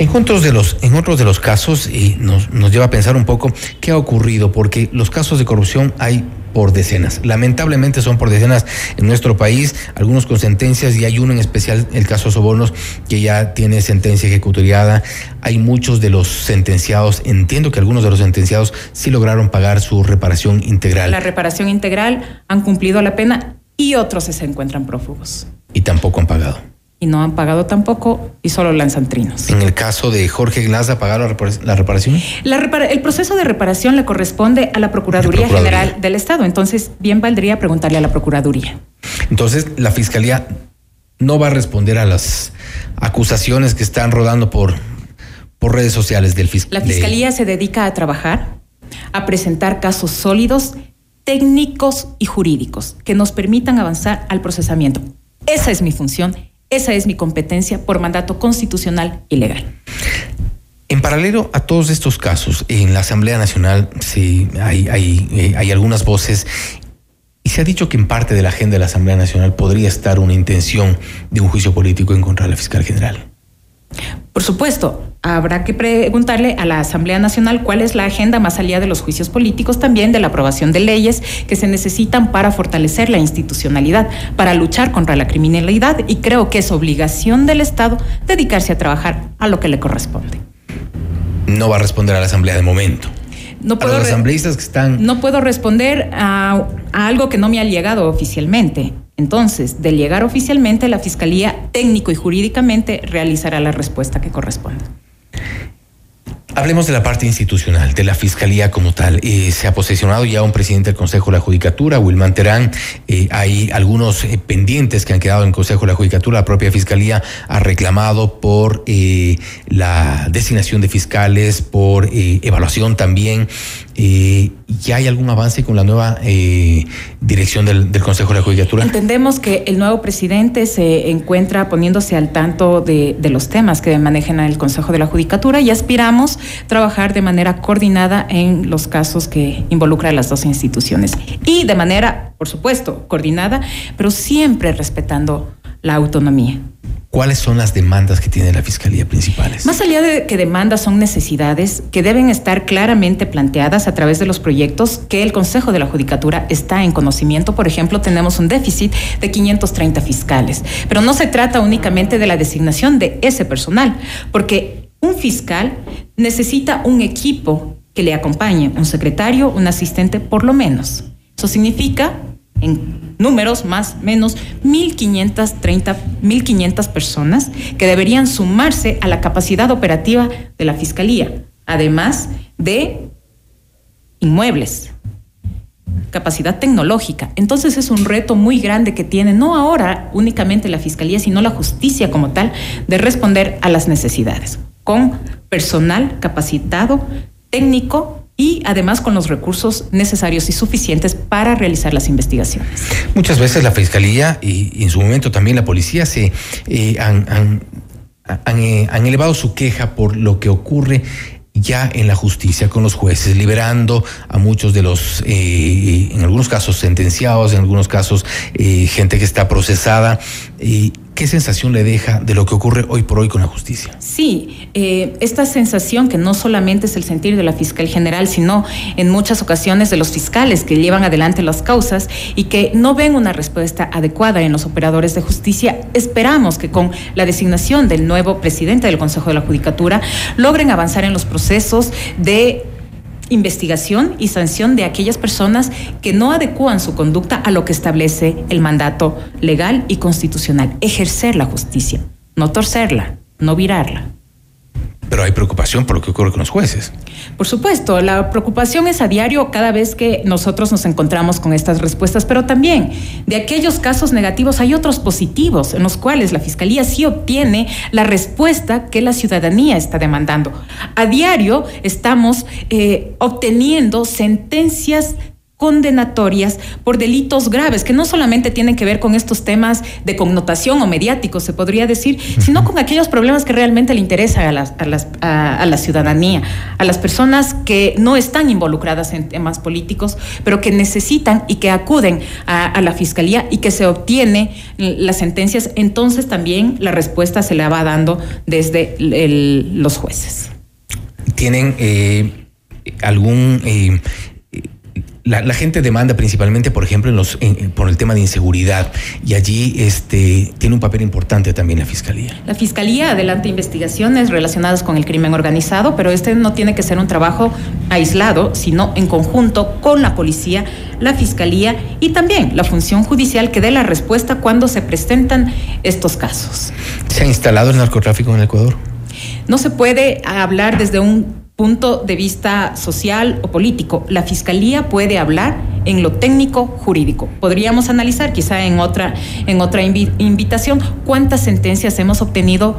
En otros de los, en otros de los casos, y nos, nos lleva a pensar un poco qué ha ocurrido, porque los casos de corrupción hay por decenas. Lamentablemente son por decenas en nuestro país, algunos con sentencias y hay uno en especial, el caso Sobornos, que ya tiene sentencia ejecutoriada. Hay muchos de los sentenciados, entiendo que algunos de los sentenciados sí lograron pagar su reparación integral. La reparación integral han cumplido la pena y otros se encuentran prófugos. Y tampoco han pagado y no han pagado tampoco y solo lanzan trinos. En el caso de Jorge Glass, pagaron la reparación? La el proceso de reparación le corresponde a la Procuraduría, General del Estado, entonces bien valdría preguntarle a la Procuraduría. Entonces, la Fiscalía no va a responder a las acusaciones que están rodando por, por redes sociales del fiscal. La Fiscalía se dedica a trabajar, a presentar casos sólidos, técnicos y jurídicos que nos permitan avanzar al procesamiento. Esa es mi función esa es mi competencia por mandato constitucional y legal. En paralelo a todos estos casos, en la Asamblea Nacional sí, hay, hay, eh, hay algunas voces y se ha dicho que en parte de la agenda de la Asamblea Nacional podría estar una intención de un juicio político en contra de la fiscal general. Por supuesto, habrá que preguntarle a la Asamblea Nacional cuál es la agenda más allá de los juicios políticos, también de la aprobación de leyes que se necesitan para fortalecer la institucionalidad, para luchar contra la criminalidad y creo que es obligación del Estado dedicarse a trabajar a lo que le corresponde. No va a responder a la Asamblea de momento. No puedo, a los asambleístas que están... no puedo responder a, a algo que no me ha llegado oficialmente. Entonces, de llegar oficialmente, la Fiscalía técnico y jurídicamente realizará la respuesta que corresponda. Hablemos de la parte institucional, de la Fiscalía como tal. Eh, se ha posicionado ya un presidente del Consejo de la Judicatura, Wilman Terán. Eh, hay algunos eh, pendientes que han quedado en el Consejo de la Judicatura. La propia Fiscalía ha reclamado por la designación de fiscales, por evaluación también. ¿Ya hay algún avance con la nueva dirección del, Consejo de la Judicatura? Entendemos que el nuevo presidente se encuentra poniéndose al tanto de, los temas que manejan el Consejo de la Judicatura y aspiramos trabajar de manera coordinada en los casos que involucran las dos instituciones. Y de manera, por supuesto, coordinada, pero siempre respetando la autonomía. ¿Cuáles son las demandas que tiene la Fiscalía principales? Más allá de que demandas son necesidades que deben estar claramente planteadas a través de los proyectos que el Consejo de la Judicatura está en conocimiento. Por ejemplo, tenemos un déficit de 530 fiscales, pero no se trata únicamente de la designación de ese personal, porque un fiscal necesita un equipo que le acompañe, un secretario, un asistente, por lo menos. Eso significa, en números más menos, 1.530, 1.500 personas que deberían sumarse a la capacidad operativa de la Fiscalía, además de inmuebles, capacidad tecnológica. Entonces es un reto muy grande que tiene no ahora únicamente la Fiscalía, sino la justicia como tal, de responder a las necesidades con personal capacitado, técnico y además con los recursos necesarios y suficientes para realizar las investigaciones. Muchas veces la Fiscalía y, en su momento también la policía se eh, han, eh, han elevado su queja por lo que ocurre ya en la justicia con los jueces, liberando a muchos de los, eh, en algunos casos sentenciados, en algunos casos eh, gente que está procesada. ¿Qué sensación le deja de lo que ocurre hoy por hoy con la justicia? Sí, eh, esta sensación que no solamente es el sentir de la fiscal general, sino en muchas ocasiones de los fiscales que llevan adelante las causas y que no ven una respuesta adecuada en los operadores de justicia, esperamos que con la designación del nuevo presidente del Consejo de la Judicatura logren avanzar en los procesos de investigación y sanción de aquellas personas que no adecúan su conducta a lo que establece el mandato legal y constitucional. Ejercer la justicia, no torcerla, no virarla. Pero hay preocupación por lo que ocurre con los jueces. Por supuesto, la preocupación es a diario cada vez que nosotros nos encontramos con estas respuestas, pero también de aquellos casos negativos hay otros positivos en los cuales la Fiscalía sí obtiene la respuesta que la ciudadanía está demandando. A diario estamos eh, obteniendo sentencias condenatorias por delitos graves, que no solamente tienen que ver con estos temas de connotación o mediáticos, se podría decir, sino con aquellos problemas que realmente le interesan a la, a, a, la ciudadanía, a las personas que no están involucradas en temas políticos, pero que necesitan y que acuden a, la fiscalía y que se obtiene las sentencias, entonces también la respuesta se la va dando desde los jueces. ¿Tienen eh, algún... Eh, la, gente demanda principalmente, por ejemplo, en los, por el tema de inseguridad y allí este, tiene un papel importante también la Fiscalía. La Fiscalía adelanta investigaciones relacionadas con el crimen organizado, pero este no tiene que ser un trabajo aislado, sino en conjunto con la policía, la Fiscalía y también la función judicial que dé la respuesta cuando se presentan estos casos. ¿Se ha instalado el narcotráfico en Ecuador? No se puede hablar desde un punto de vista social o político. La Fiscalía puede hablar en lo técnico jurídico. Podríamos analizar quizá en otra, en otra invitación cuántas sentencias hemos obtenido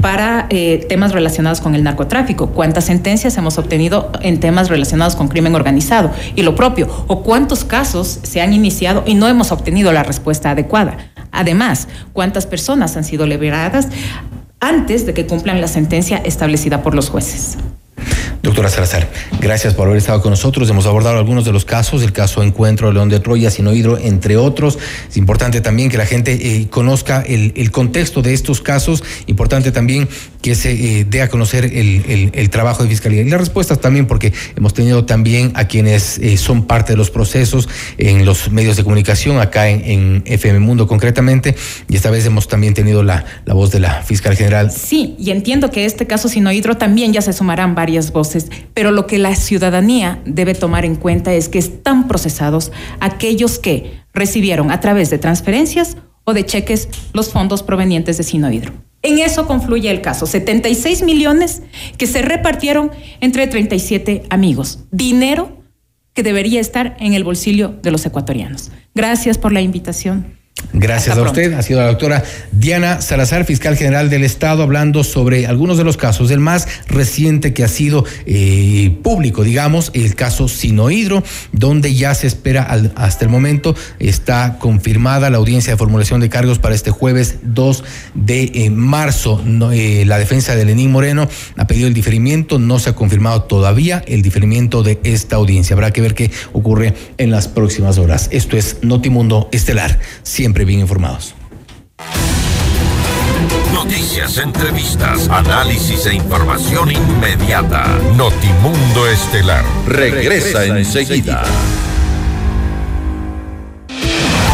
para eh, temas relacionados con el narcotráfico, cuántas sentencias hemos obtenido en temas relacionados con crimen organizado y lo propio, o cuántos casos se han iniciado y no hemos obtenido la respuesta adecuada. Además, cuántas personas han sido liberadas antes de que cumplan la sentencia establecida por los jueces. Doctora Salazar, gracias por haber estado con nosotros. Hemos abordado algunos de los casos, el caso Encuentro de León de Troya, Sinohidro, entre otros. Es importante también que la gente eh, conozca el, contexto de estos casos, importante también que se eh, dé a conocer el, trabajo de Fiscalía. Y las respuestas también, porque hemos tenido también a quienes eh, son parte de los procesos en los medios de comunicación, acá en, FM Mundo concretamente, y esta vez hemos también tenido la, la voz de la Fiscal General. Sí, y entiendo que este caso Sinohidro también ya se sumarán varias voces pero lo que la ciudadanía debe tomar en cuenta es que están procesados aquellos que recibieron a través de transferencias o de cheques los fondos provenientes de Sinohidro. En eso confluye el caso, 76 millones que se repartieron entre 37 amigos, dinero que debería estar en el bolsillo de los ecuatorianos. Gracias por la invitación. Gracias a usted. Ha sido la doctora Diana Salazar, fiscal general del Estado, hablando sobre algunos de los casos. El más reciente que ha sido eh, público, digamos, el caso Sinohidro, donde ya se espera hasta el momento, está confirmada la audiencia de formulación de cargos para este jueves 2 de eh, marzo. Eh, la defensa de Lenín Moreno ha pedido el diferimiento, no se ha confirmado todavía el diferimiento de esta audiencia. Habrá que ver qué ocurre en las próximas horas. Esto es Notimundo Estelar siempre bien informados. Noticias, entrevistas, análisis e información inmediata. Notimundo Estelar regresa, enseguida.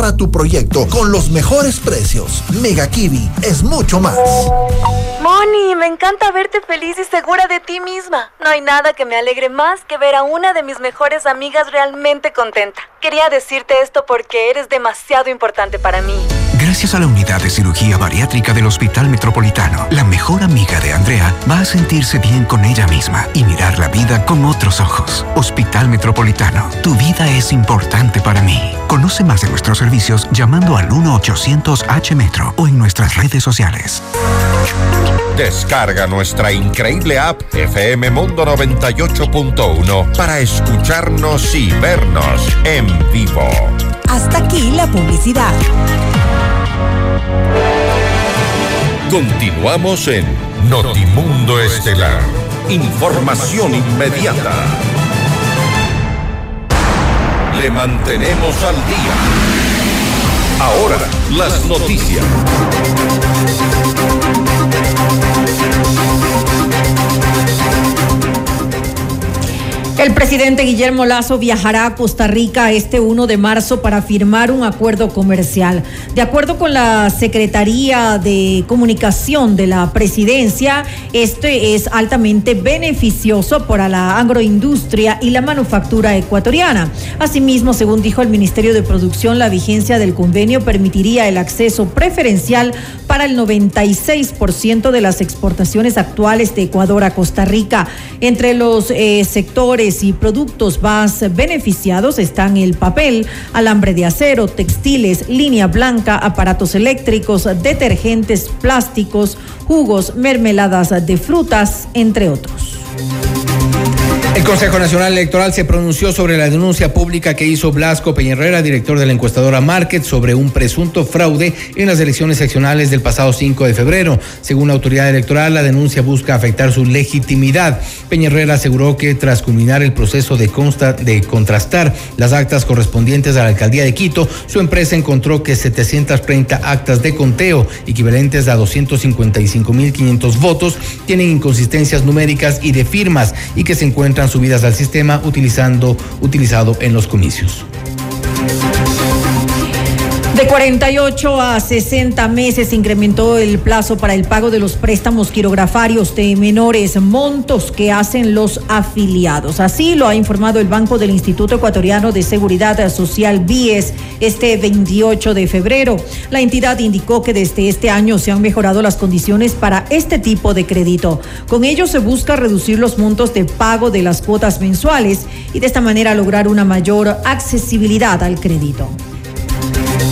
para tu proyecto con los mejores precios. Mega Kiwi es mucho más. Moni, me encanta verte feliz y segura de ti misma. No hay nada que me alegre más que ver a una de mis mejores amigas realmente contenta. Quería decirte esto porque eres demasiado importante para mí. Gracias a la unidad de cirugía bariátrica del Hospital Metropolitano, la mejor amiga de Andrea va a sentirse bien con ella misma y mirar la vida con otros ojos. Hospital Metropolitano, tu vida es importante para mí. Conoce más de nuestros servicios llamando al 1-800-H-Metro o en nuestras redes sociales. Descarga nuestra increíble app FM Mundo 98.1 para escucharnos y vernos en vivo. Hasta aquí la publicidad. Continuamos en Notimundo Estelar. Información inmediata. Le mantenemos al día. Ahora, las noticias. El presidente Guillermo Lazo viajará a Costa Rica este 1 de marzo para firmar un acuerdo comercial. De acuerdo con la Secretaría de Comunicación de la Presidencia, este es altamente beneficioso para la agroindustria y la manufactura ecuatoriana. Asimismo, según dijo el Ministerio de Producción, la vigencia del convenio permitiría el acceso preferencial para el 96% de las exportaciones actuales de Ecuador a Costa Rica. Entre los eh, sectores y productos más beneficiados están el papel, alambre de acero, textiles, línea blanca, aparatos eléctricos, detergentes, plásticos, jugos, mermeladas de frutas, entre otros. El Consejo Nacional Electoral se pronunció sobre la denuncia pública que hizo Blasco Peñerrera, director de la encuestadora Market, sobre un presunto fraude en las elecciones seccionales del pasado 5 de febrero. Según la autoridad electoral, la denuncia busca afectar su legitimidad. Peñerrera aseguró que tras culminar el proceso de, consta, de contrastar las actas correspondientes a la alcaldía de Quito, su empresa encontró que 730 actas de conteo, equivalentes a 255.500 votos, tienen inconsistencias numéricas y de firmas y que se encuentran subidas al sistema utilizando, utilizado en los comicios. De 48 a 60 meses incrementó el plazo para el pago de los préstamos quirografarios de menores montos que hacen los afiliados. Así lo ha informado el Banco del Instituto Ecuatoriano de Seguridad Social BIES este 28 de febrero. La entidad indicó que desde este año se han mejorado las condiciones para este tipo de crédito. Con ello se busca reducir los montos de pago de las cuotas mensuales y de esta manera lograr una mayor accesibilidad al crédito.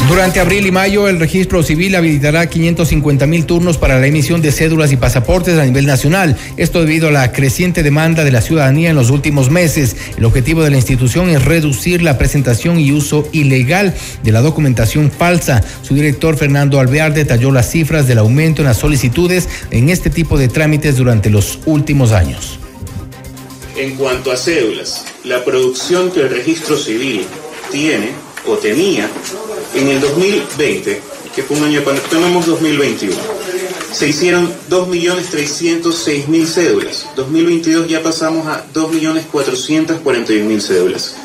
Durante abril y mayo, el registro civil habilitará 550 mil turnos para la emisión de cédulas y pasaportes a nivel nacional. Esto debido a la creciente demanda de la ciudadanía en los últimos meses. El objetivo de la institución es reducir la presentación y uso ilegal de la documentación falsa. Su director, Fernando Alvear, detalló las cifras del aumento en las solicitudes en este tipo de trámites durante los últimos años. En cuanto a cédulas, la producción que el registro civil tiene o tenía en el 2020, que fue un año cuando tenemos 2021, se hicieron 2.306.000 cédulas. 2022 ya pasamos a 2.441.000 cédulas.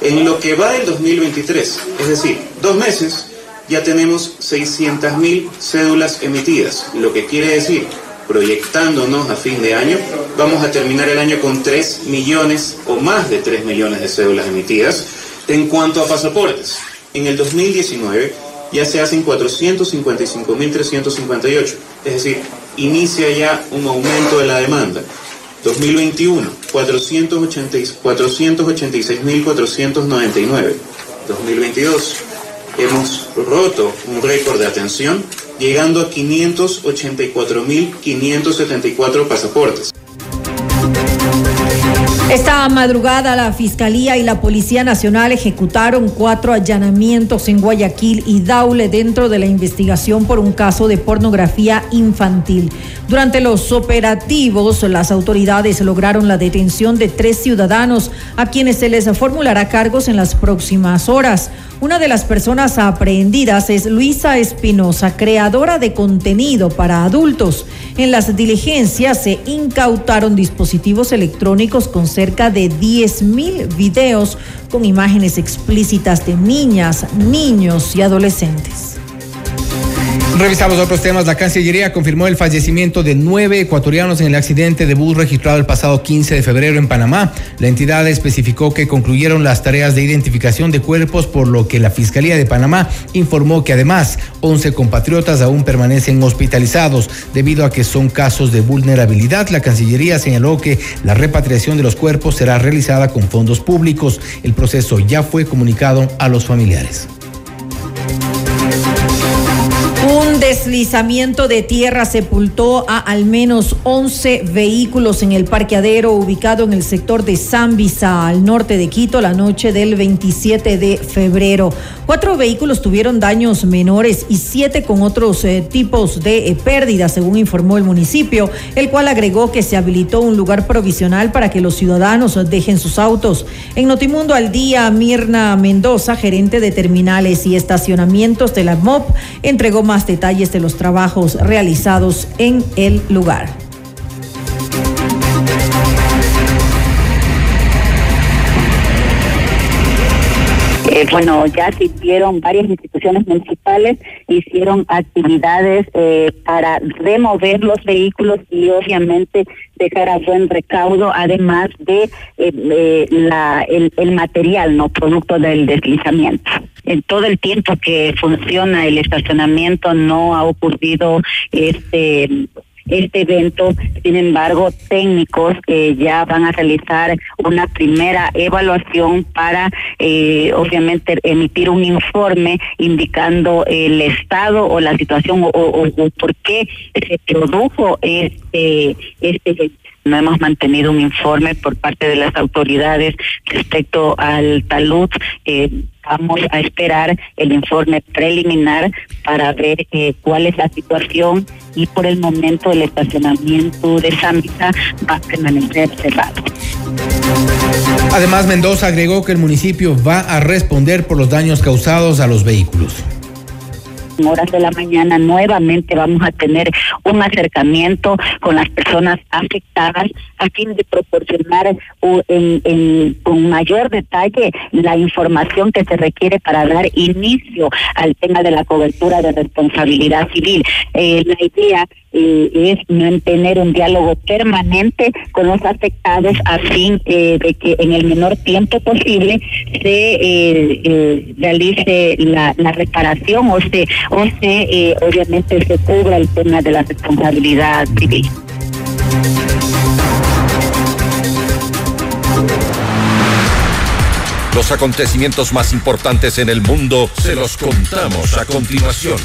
En lo que va del 2023, es decir, dos meses, ya tenemos 600.000 cédulas emitidas, lo que quiere decir, proyectándonos a fin de año, vamos a terminar el año con 3 millones o más de 3 millones de cédulas emitidas. En cuanto a pasaportes, en el 2019 ya se hacen 455.358, es decir, inicia ya un aumento de la demanda. 2021, 486.499. 2022, hemos roto un récord de atención, llegando a 584.574 pasaportes. Esta madrugada la Fiscalía y la Policía Nacional ejecutaron cuatro allanamientos en Guayaquil y Daule dentro de la investigación por un caso de pornografía infantil. Durante los operativos, las autoridades lograron la detención de tres ciudadanos a quienes se les formulará cargos en las próximas horas. Una de las personas aprehendidas es Luisa Espinosa, creadora de contenido para adultos. En las diligencias se incautaron dispositivos electrónicos con cerca de 10 mil videos con imágenes explícitas de niñas, niños y adolescentes. Revisamos otros temas. La Cancillería confirmó el fallecimiento de nueve ecuatorianos en el accidente de bus registrado el pasado 15 de febrero en Panamá. La entidad especificó que concluyeron las tareas de identificación de cuerpos, por lo que la Fiscalía de Panamá informó que además 11 compatriotas aún permanecen hospitalizados debido a que son casos de vulnerabilidad. La Cancillería señaló que la repatriación de los cuerpos será realizada con fondos públicos. El proceso ya fue comunicado a los familiares. Deslizamiento de tierra sepultó a al menos 11 vehículos en el parqueadero ubicado en el sector de Zambisa, al norte de Quito, la noche del 27 de febrero. Cuatro vehículos tuvieron daños menores y siete con otros eh, tipos de eh, pérdidas, según informó el municipio, el cual agregó que se habilitó un lugar provisional para que los ciudadanos dejen sus autos. En Notimundo al día, Mirna Mendoza, gerente de terminales y estacionamientos de la MOP, entregó más detalles de los trabajos realizados en el lugar. Eh, bueno, ya se hicieron varias instituciones municipales, hicieron actividades eh, para remover los vehículos y obviamente dejar a buen recaudo, además de eh, el, el material, no producto del deslizamiento. En todo el tiempo que funciona el estacionamiento no ha ocurrido este este evento. Sin embargo, técnicos eh, ya van a realizar una primera evaluación para, eh, obviamente, emitir un informe indicando el estado o la situación o, por qué se produjo este, este no hemos mantenido un informe por parte de las autoridades respecto al talud. Eh, vamos a esperar el informe preliminar para ver eh, cuál es la situación y por el momento el estacionamiento de Zambita va a permanecer cerrado. Además, Mendoza agregó que el municipio va a responder por los daños causados a los vehículos horas de la mañana nuevamente vamos a tener un acercamiento con las personas afectadas a fin de proporcionar con mayor detalle la información que se requiere para dar inicio al tema de la cobertura de responsabilidad civil. Eh, la idea eh, es mantener un diálogo permanente con los afectados a fin eh, de que en el menor tiempo posible se realice la, la, reparación o se, o se obviamente se cubra el tema de la responsabilidad civil. Los acontecimientos más importantes en el mundo se los contamos a continuación.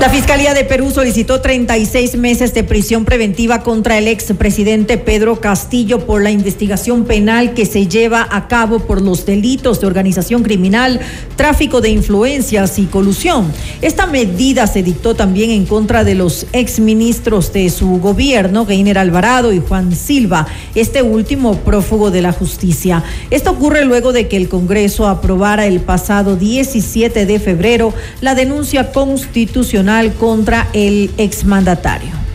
La Fiscalía de Perú solicitó 36 meses de prisión preventiva contra el expresidente Pedro Castillo por la investigación penal que se lleva a cabo por los delitos de organización criminal, tráfico de influencias y colusión. Esta medida se dictó también en contra de los exministros de su gobierno, Gainer Alvarado y Juan Silva, este último prófugo de la justicia. Esto ocurre luego de que el Congreso aprobara el pasado 17 de febrero la denuncia constitucional contra el exmandatario.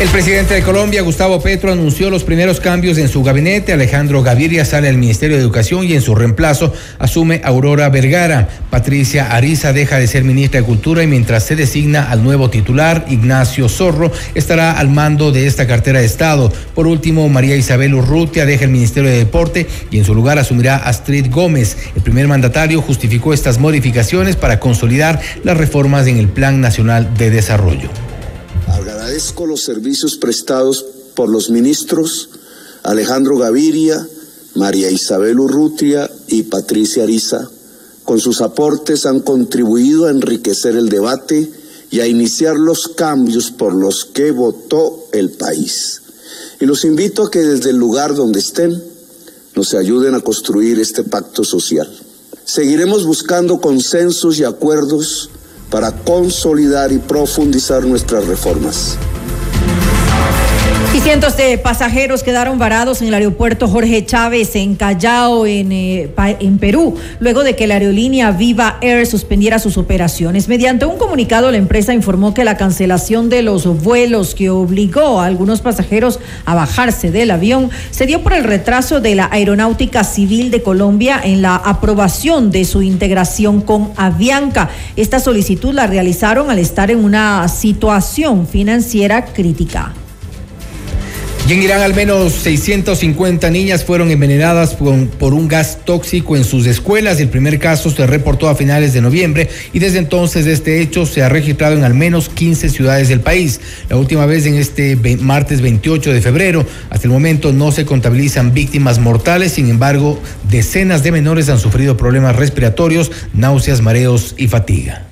El presidente de Colombia, Gustavo Petro, anunció los primeros cambios en su gabinete. Alejandro Gaviria sale al Ministerio de Educación y en su reemplazo asume Aurora Vergara. Patricia Ariza deja de ser ministra de Cultura y mientras se designa al nuevo titular, Ignacio Zorro, estará al mando de esta cartera de Estado. Por último, María Isabel Urrutia deja el Ministerio de Deporte y en su lugar asumirá Astrid Gómez. El primer mandatario justificó estas modificaciones para consolidar las reformas en el Plan Nacional de Desarrollo. Agradezco los servicios prestados por los ministros Alejandro Gaviria, María Isabel Urrutia y Patricia Ariza. Con sus aportes han contribuido a enriquecer el debate y a iniciar los cambios por los que votó el país. Y los invito a que desde el lugar donde estén nos ayuden a construir este pacto social. Seguiremos buscando consensos y acuerdos para consolidar y profundizar nuestras reformas. Y cientos de pasajeros quedaron varados en el aeropuerto Jorge Chávez en Callao, en, eh, en, Perú, luego de que la aerolínea Viva Air suspendiera sus operaciones. Mediante un comunicado, la empresa informó que la cancelación de los vuelos que obligó a algunos pasajeros a bajarse del avión se dio por el retraso de la Aeronáutica Civil de Colombia en la aprobación de su integración con Avianca. Esta solicitud la realizaron al estar en una situación financiera crítica. Y en Irán al menos 650 niñas fueron envenenadas por, un gas tóxico en sus escuelas. El primer caso se reportó a finales de noviembre y desde entonces este hecho se ha registrado en al menos 15 ciudades del país. La última vez en este martes 28 de febrero. Hasta el momento no se contabilizan víctimas mortales, sin embargo decenas de menores han sufrido problemas respiratorios, náuseas, mareos y fatiga.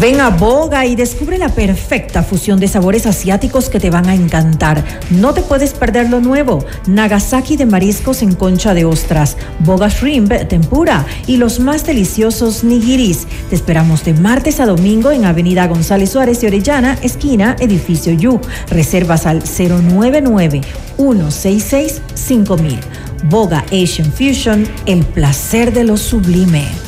Ven a Boga y descubre la perfecta fusión de sabores asiáticos que te van a encantar. No te puedes perder lo nuevo. Nagasaki de mariscos en concha de ostras, Boga Shrimp Tempura y los más deliciosos nigiris. Te esperamos de martes a domingo en Avenida González Suárez de Orellana, esquina Edificio Yu. Reservas al 099 166 5000. Boga Asian Fusion, el placer de lo sublime.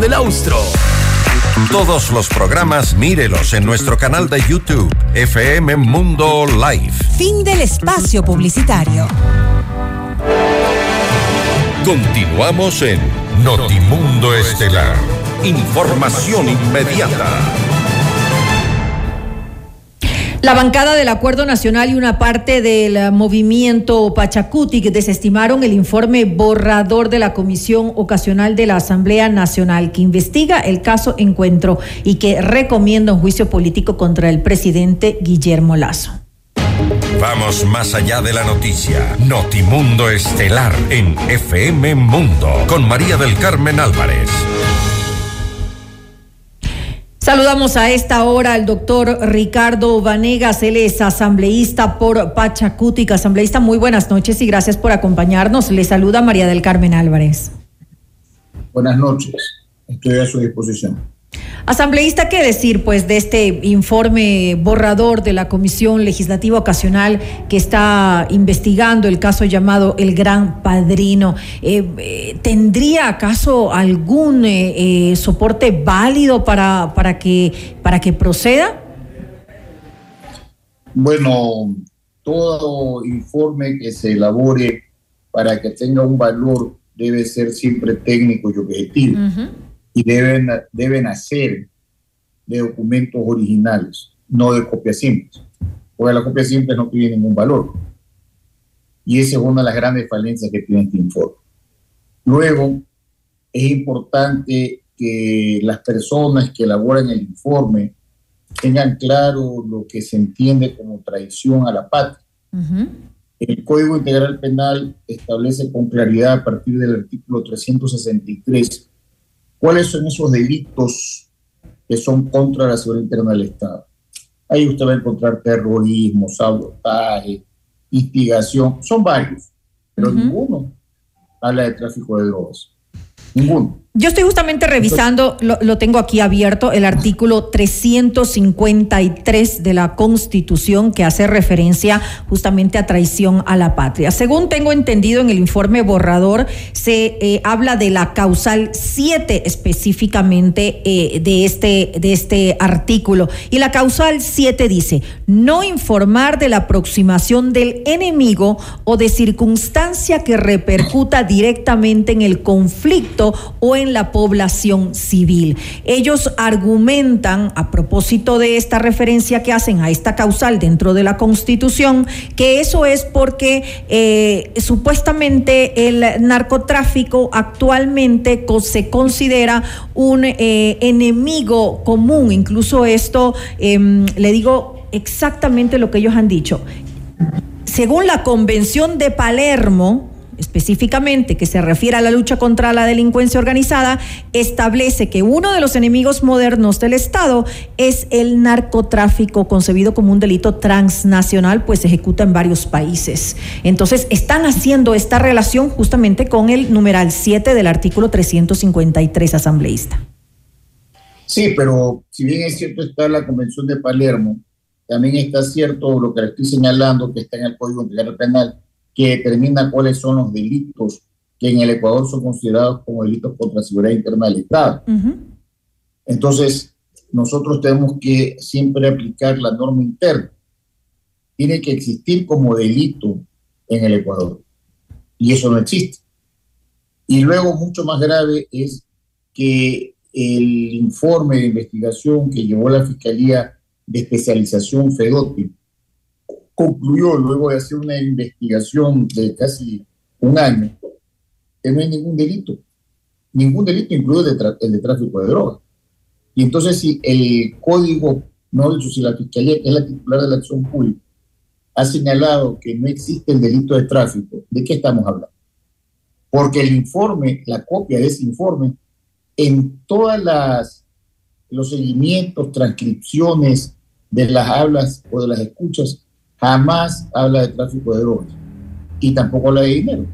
del Austro. Todos los programas mírelos en nuestro canal de YouTube, FM Mundo Live. Fin del espacio publicitario. Continuamos en Notimundo Estelar. Información inmediata. La bancada del Acuerdo Nacional y una parte del movimiento Pachacuti que desestimaron el informe borrador de la Comisión Ocasional de la Asamblea Nacional que investiga el caso Encuentro y que recomienda un juicio político contra el presidente Guillermo Lazo. Vamos más allá de la noticia. Notimundo Estelar en FM Mundo con María del Carmen Álvarez. Saludamos a esta hora al doctor Ricardo Vanegas, él es asambleísta por Pachacútica. Asambleísta, muy buenas noches y gracias por acompañarnos. Le saluda María del Carmen Álvarez. Buenas noches, estoy a su disposición. Asambleísta, ¿qué decir pues de este informe borrador de la Comisión Legislativa Ocasional que está investigando el caso llamado El Gran Padrino? Eh, eh, ¿Tendría acaso algún eh, soporte válido para, para, que, para que proceda? Bueno, todo informe que se elabore para que tenga un valor debe ser siempre técnico y objetivo y deben, deben hacer de documentos originales, no de copias simples, porque la copia simple no tiene ningún valor. Y esa es una de las grandes falencias que tiene este informe. Luego, es importante que las personas que elaboran el informe tengan claro lo que se entiende como traición a la patria. El Código Integral Penal establece con claridad a partir del artículo 363 cuáles son esos delitos que son contra la seguridad interna del Estado. Ahí usted va a encontrar terrorismo, sabotaje, instigación, son varios, pero ninguno habla de tráfico de drogas. Ninguno. Yo estoy justamente revisando, lo, tengo aquí abierto, el artículo 353 de la Constitución que hace referencia justamente a traición a la patria. Según tengo entendido en el informe borrador, se eh, habla de la causal 7 específicamente eh, de, este, de este artículo. Y la causal 7 dice, no informar de la aproximación del enemigo o de circunstancia que repercuta directamente en el conflicto o en la población civil. Ellos argumentan, a propósito de esta referencia que hacen a esta causal dentro de la Constitución, que eso es porque eh, supuestamente el narcotráfico actualmente se considera un eh, enemigo común. Incluso esto, em, le digo exactamente lo que ellos han dicho. Según la Convención de Palermo, específicamente que se refiere a la lucha contra la delincuencia organizada, establece que uno de los enemigos modernos del Estado es el narcotráfico, concebido como un delito transnacional, pues se ejecuta en varios países. Entonces, están haciendo esta relación justamente con el numeral 7 del artículo 353 asambleísta. Sí, pero si bien es cierto está la Convención de Palermo, también está cierto lo que estoy señalando que está en el Código Penal, que determina cuáles son los delitos que en el Ecuador son considerados como delitos contra la seguridad interna del Estado. Entonces, nosotros tenemos que siempre aplicar la norma interna. Tiene que existir como delito en el Ecuador. Y eso no existe. Y luego, mucho más grave es que el informe de investigación que llevó la Fiscalía de Especialización FEDOTI concluyó luego de hacer una investigación de casi un año que no hay ningún delito, ningún delito incluido el de, tráfico de drogas. Y entonces si el código, no si la Fiscalía, que es la titular de la acción pública, ha señalado que no existe el delito de tráfico, ¿de qué estamos hablando? Porque el informe, la copia de ese informe, en todas las los seguimientos, transcripciones de las hablas o de las escuchas, jamás habla de tráfico de drogas y tampoco habla de dinero.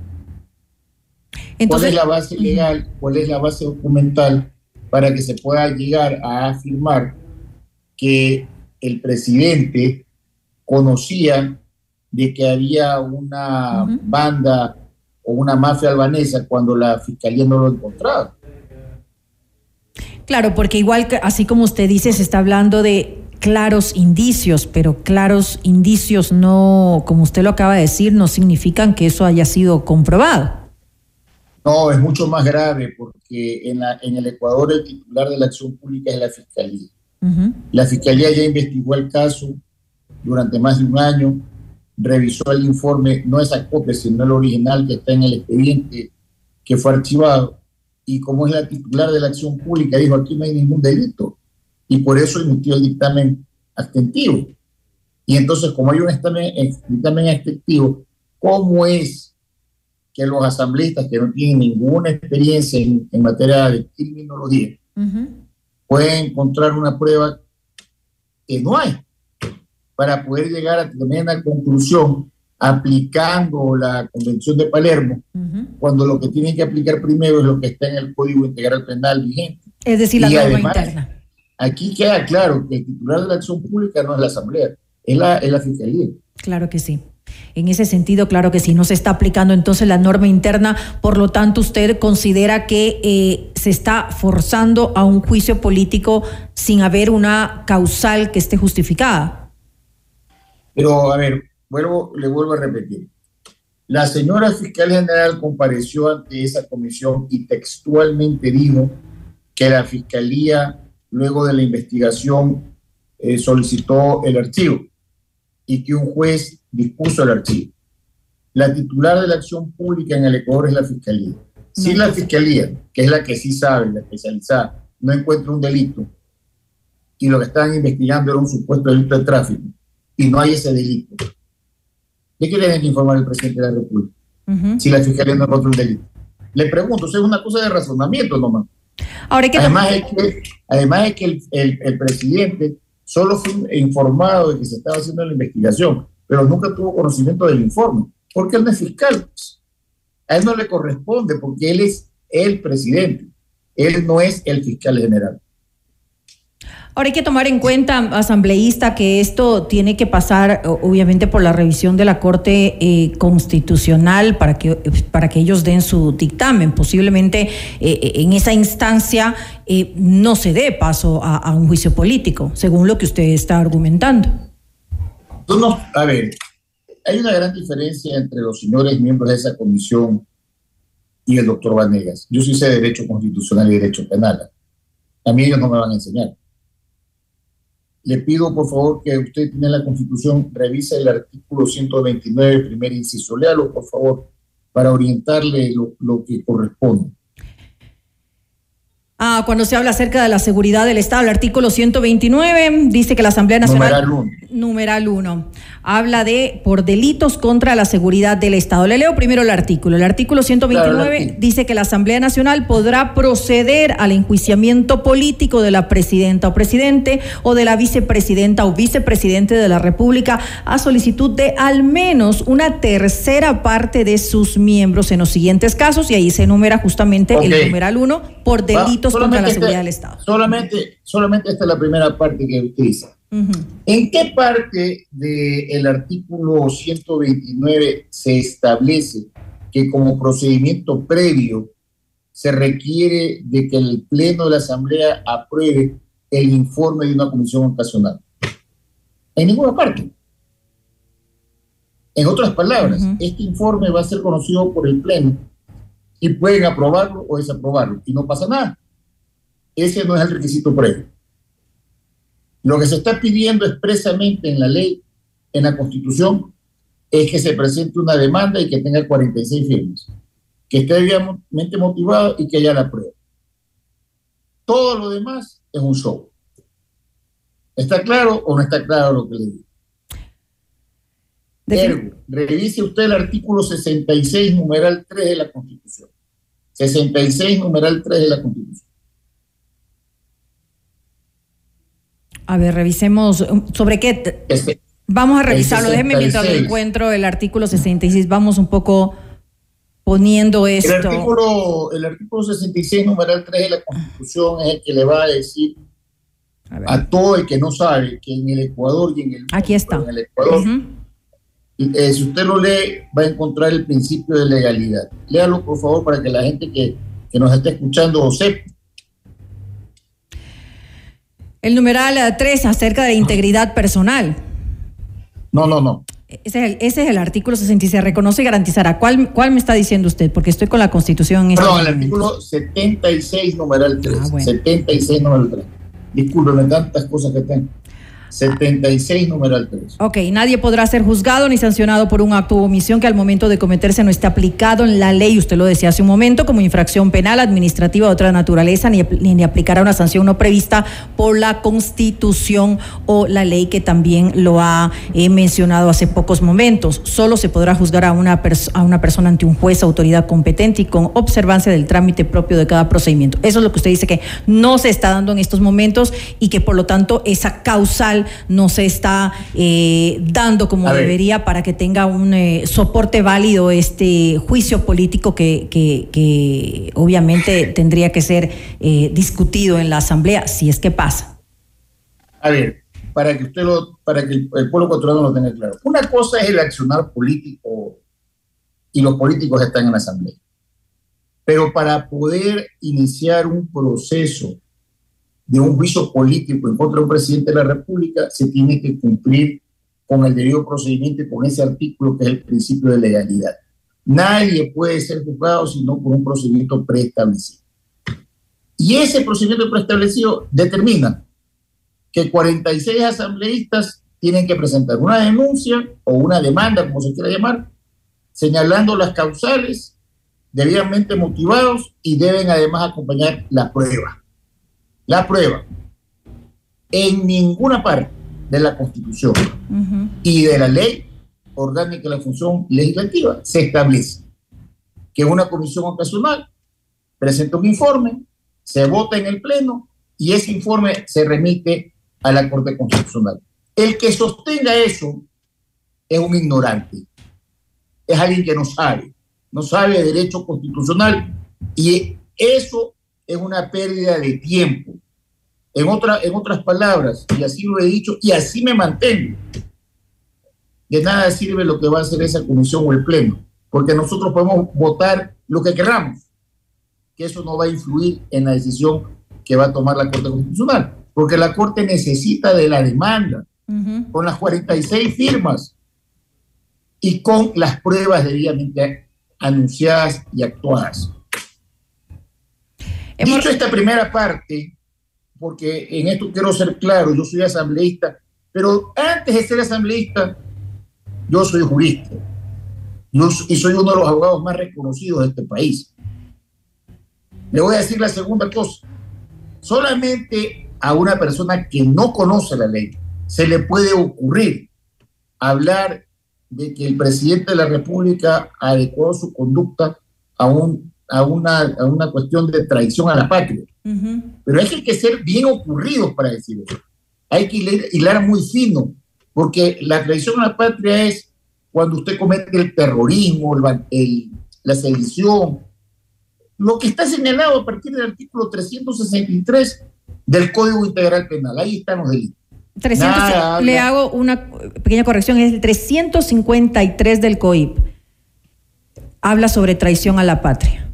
¿Cuál es la base legal, cuál es la base documental para que se pueda llegar a afirmar que el presidente conocía de que había una banda o una mafia albanesa cuando la fiscalía no lo encontraba? Claro, porque igual así como usted dice, se está hablando de claros indicios, pero claros indicios no, como usted lo acaba de decir, no significan que eso haya sido comprobado. No, es mucho más grave porque en, la, en el Ecuador el titular de la acción pública es la Fiscalía. La Fiscalía ya investigó el caso durante más de un año, revisó el informe, no esa copia, sino el original que está en el expediente que fue archivado, y como es la titular de la acción pública, dijo, aquí no hay ningún delito y por eso emitió el dictamen abstentivo. Y entonces, como hay un dictamen, dictamen abstentivo, ¿cómo es que los asambleístas que no tienen ninguna experiencia en, materia de criminología pueden encontrar una prueba que no hay para poder llegar a tener una conclusión aplicando la Convención de Palermo, cuando lo que tienen que aplicar primero es lo que está en el Código Integral Penal vigente. Es decir, la norma interna. Aquí queda claro que el titular de la acción pública no es la Asamblea, es la, es la Fiscalía. Claro que sí. En ese sentido, claro que sí, no se está aplicando entonces la norma interna, por lo tanto usted considera que eh, se está forzando a un juicio político sin haber una causal que esté justificada. Pero, a ver, vuelvo, le vuelvo a repetir. La señora fiscal general compareció ante esa comisión y textualmente dijo que la fiscalía luego de la investigación, eh, solicitó el archivo y que un juez dispuso el archivo. La titular de la acción pública en el Ecuador es la Fiscalía. Si la fiscalía, que es la que sí sabe, la especializada, no encuentra un delito y lo que están investigando era un supuesto delito de tráfico y no hay ese delito, ¿de qué tiene que informar el presidente de la República? Si la fiscalía no encuentra un delito. Le pregunto, eso es una cosa de razonamiento nomás. Ahora que además, es que, además es que el, el, el presidente solo fue informado de que se estaba haciendo la investigación, pero nunca tuvo conocimiento del informe, porque él no es fiscal. pues. A él no le corresponde, porque él es el presidente, él no es el fiscal general. Ahora hay que tomar en cuenta, asambleísta, que esto tiene que pasar obviamente por la revisión de la Corte eh, Constitucional para que, para que ellos den su dictamen. Posiblemente eh, en esa instancia eh, no se dé paso a, un juicio político, según lo que usted está argumentando. Tú no- a ver, hay una gran diferencia entre los señores miembros de esa comisión y el doctor Vanegas. Yo sí sé Derecho Constitucional y Derecho Penal. A mí ellos no me van a enseñar. Le pido, por favor, que usted tiene la Constitución, revise el artículo 129, primer inciso. Léalo, por favor, para orientarle lo, lo que corresponde. Ah, cuando se habla acerca de la seguridad del Estado, el artículo 129 dice que la Asamblea Nacional... Numeral uno. Numeral 1. Habla de por delitos contra la seguridad del Estado. Le leo primero el artículo. El artículo 129 Claro, dice que la Asamblea Nacional podrá proceder al enjuiciamiento político de la presidenta o presidente o de la vicepresidenta o vicepresidente de la República a solicitud de al menos una tercera parte de sus miembros en los siguientes casos y ahí se enumera justamente el numeral 1 por Va, delitos contra la solamente seguridad esta- del Estado. Solamente, solamente esta es la primera parte que utiliza. ¿En qué parte del artículo 129 se establece que como procedimiento previo se requiere de que el Pleno de la Asamblea apruebe el informe de una comisión ocasional? En ninguna parte. En otras palabras, este informe va a ser conocido por el Pleno y pueden aprobarlo o desaprobarlo y no pasa nada. Ese no es el requisito previo. Lo que se está pidiendo expresamente en la ley, en la Constitución, es que se presente una demanda y que tenga 46 firmas, que esté debidamente motivado y que haya la prueba. Todo lo demás es un show. ¿Está claro o no está claro lo que le digo? Ergo, revise usted el artículo 66, numeral 3 de la Constitución. 66, numeral 3 de la Constitución. A ver, revisemos um, sobre qué. Este, Vamos a el revisarlo. Déjeme mientras lo 66. encuentro el artículo 66. Vamos un poco poniendo El esto. artículo, el artículo 66, numeral 3 de la Constitución es el que le va a decir a, todo el que no sabe que en el Ecuador y en el, Aquí está. en el Ecuador, eh, si usted lo lee, va a encontrar el principio de legalidad. Léalo, por favor, para que la gente que, que nos está escuchando lo sepa. El numeral 3 acerca de la integridad personal. No, no, no. Ese es el, ese es el artículo 66. Reconoce y garantizará. ¿Cuál, ¿Cuál me está diciendo usted? Porque estoy con la Constitución en este Perdón, el momento. artículo 76, numeral 3. Ah, 76, numeral 3. Discúlpeme tantas cosas que tengo. 76, numeral 3. Ok, nadie podrá ser juzgado ni sancionado por un acto o omisión que al momento de cometerse no esté aplicado en la ley, usted lo decía hace un momento, como infracción penal, administrativa de otra naturaleza, ni, ni, aplicará una sanción no prevista por la Constitución o la ley que también lo ha eh, mencionado hace pocos momentos. Solo se podrá juzgar a una, a una persona ante un juez, autoridad competente y con observancia del trámite propio de cada procedimiento. Eso es lo que usted dice que no se está dando en estos momentos y que por lo tanto esa causal no se está eh, dando como A ver. debería para que tenga un eh, soporte válido este juicio político que, que- que obviamente tendría que ser eh, discutido en la Asamblea, si es que pasa. A ver, para que usted lo, para que el, el pueblo ecuatoriano lo tenga claro. Una cosa es el accionar político y los políticos están en la asamblea. Pero para poder iniciar un proceso de un juicio político en contra de un presidente de la República, se tiene que cumplir con el debido procedimiento y con ese artículo que es el principio de legalidad. Nadie puede ser juzgado sino por un procedimiento preestablecido. Y ese procedimiento preestablecido determina que 46 asambleístas tienen que presentar una denuncia o una demanda, como se quiera llamar, señalando las causales debidamente motivados y deben además acompañar la prueba. La prueba. En ninguna parte de la Constitución y de la ley orgánica de la función legislativa se establece que una comisión ocasional presenta un informe, se vota en el Pleno y ese informe se remite a la Corte Constitucional. El que sostenga eso es un ignorante, es alguien que no sabe, no sabe de derecho constitucional y eso es una pérdida de tiempo. En, otra, en otras palabras, y así lo he dicho, y así me mantengo, de nada sirve lo que va a hacer esa comisión o el pleno, porque nosotros podemos votar lo que queramos, que eso no va a influir en la decisión que va a tomar la Corte Constitucional, porque la Corte necesita de la demanda, con las 46 firmas y con las pruebas debidamente anunciadas y actuadas. Dicho esta primera parte, porque en esto quiero ser claro, yo soy asambleísta, pero antes de ser asambleísta, yo soy jurista y soy uno de los abogados más reconocidos de este país. Le voy a decir la segunda cosa. Solamente a una persona que no conoce la ley se le puede ocurrir hablar de que el presidente de la República adecuó su conducta a, un, a, una, a una cuestión de traición a la patria. Pero hay que ser bien ocurridos para decir eso. Hay que hilar muy fino, porque la traición a la patria es cuando usted comete el terrorismo, el, la sedición, lo que está señalado a partir del artículo 363 del Código Integral Penal. Ahí están los delitos. le hago una pequeña corrección, es el 353 del COIP. Habla sobre traición a la patria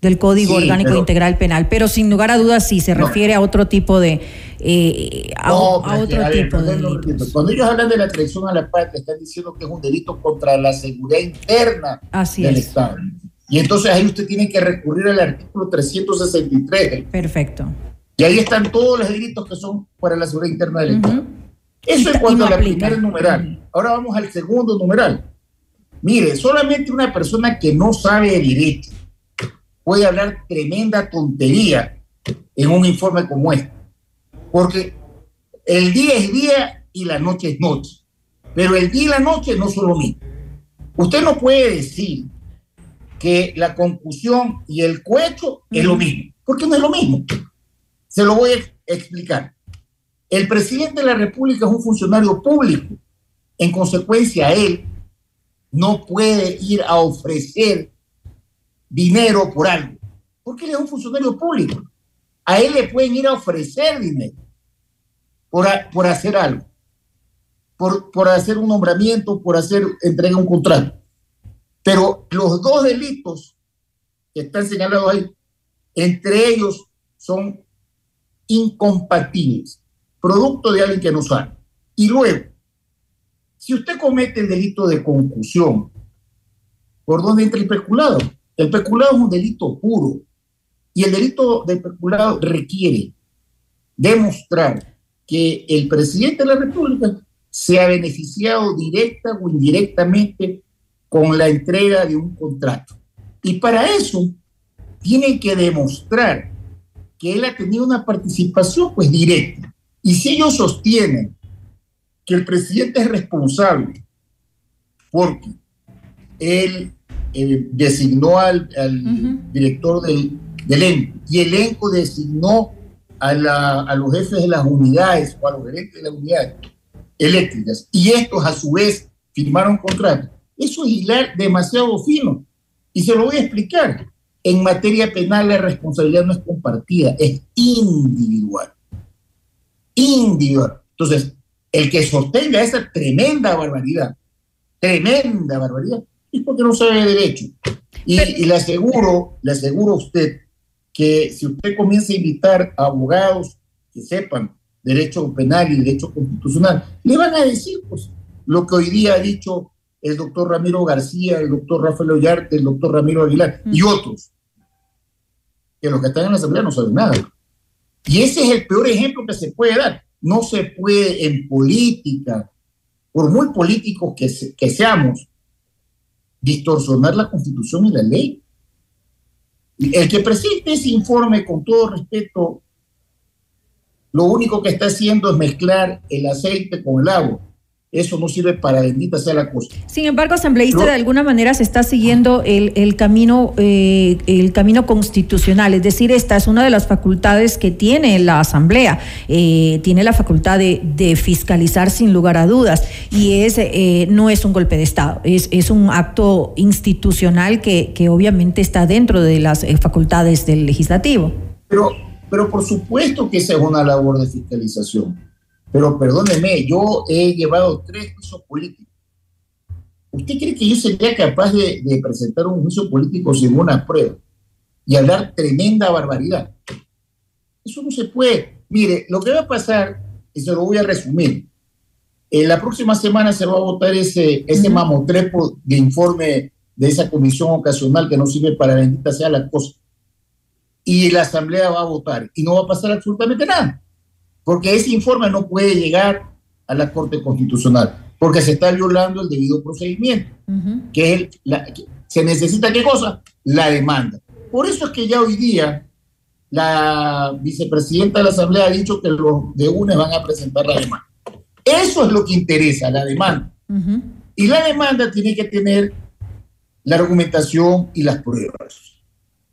del Código Orgánico Integral Penal, pero sin lugar a dudas sí se refiere a otro tipo de eh, a, otro tipo de delitos. Cuando ellos hablan de la traición a la patria, están diciendo que es un delito contra la seguridad interna del Estado. Y entonces ahí usted tiene que recurrir al artículo 363. Perfecto. Y ahí están todos los delitos que son para la seguridad interna del Estado. Eso es cuanto a la primera numeral. Ahora vamos al segundo numeral. Mire, solamente una persona que no sabe de derecho puede hablar tremenda tontería en un informe como este. Porque el día es día y la noche es noche. Pero el día y la noche no son lo mismo. Usted no puede decir que la concusión y el cuecho es lo mismo, porque no es lo mismo. Se lo voy a explicar. El presidente de la República es un funcionario público. En consecuencia, él no puede ir a ofrecer dinero por algo, porque él es un funcionario público. A él le pueden ir a ofrecer dinero por, por hacer algo, por, por hacer un nombramiento, por hacer entrega un contrato. Pero los dos delitos que están señalados ahí, entre ellos son incompatibles, producto de alguien que no sabe. Y luego, si usted comete el delito de concusión, ¿por dónde entra el peculado? El peculado es un delito puro y el delito de peculado requiere demostrar que el presidente de la República se ha beneficiado directa o indirectamente con la entrega de un contrato. Y para eso tiene que demostrar que él ha tenido una participación pues directa. Y si ellos sostienen que el presidente es responsable porque él eh, designó al, director del, elenco y el elenco designó a, a, los jefes de las unidades o a los gerentes de las unidades eléctricas y estos a su vez firmaron contrato. Eso es hilar demasiado fino y se lo voy a explicar. En materia penal la responsabilidad no es compartida, es individual. Individual. Entonces, el que sostenga esa tremenda barbaridad, tremenda barbaridad, es porque no sabe de derecho. Y, le aseguro, le aseguro a usted que si usted comienza a invitar a abogados que sepan derecho penal y derecho constitucional, le van a decir pues, lo que hoy día ha dicho el doctor Ramiro García, el doctor Rafael Ollarte, el doctor Ramiro Aguilar y otros, que los que están en la Asamblea no saben nada. Y ese es el peor ejemplo que se puede dar. No se puede en política, por muy políticos que, que seamos, distorsionar la constitución y la ley. El que presente ese informe, con todo respeto, lo único que está haciendo es mezclar el aceite con el agua eso no sirve para bendita sea la cosa. Sin embargo, asambleísta, de alguna manera se está siguiendo el, el camino, eh, el camino constitucional, es decir, esta es una de las facultades que tiene la asamblea, eh, tiene la facultad de, de, fiscalizar sin lugar a dudas. Y es eh, no es un golpe de estado, es, es un acto institucional que, que obviamente está dentro de las facultades del legislativo. Pero, pero por supuesto que esa es una labor de fiscalización pero perdóneme, yo he llevado tres juicios políticos. ¿Usted cree que yo sería capaz de, presentar un juicio político sin una prueba y hablar tremenda barbaridad? Eso no se puede. Mire, lo que va a pasar, y se lo voy a resumir, en la próxima semana se va a votar ese, ese mamotrepo de informe de esa comisión ocasional que no sirve para bendita sea la cosa. Y la Asamblea va a votar y no va a pasar absolutamente nada porque ese informe no puede llegar a la Corte Constitucional, porque se está violando el debido procedimiento, que es la, se necesita qué cosa? La demanda. Por eso es que ya hoy día la vicepresidenta de la Asamblea ha dicho que los de UNE van a presentar la demanda. Eso es lo que interesa, la demanda. Y la demanda tiene que tener la argumentación y las pruebas.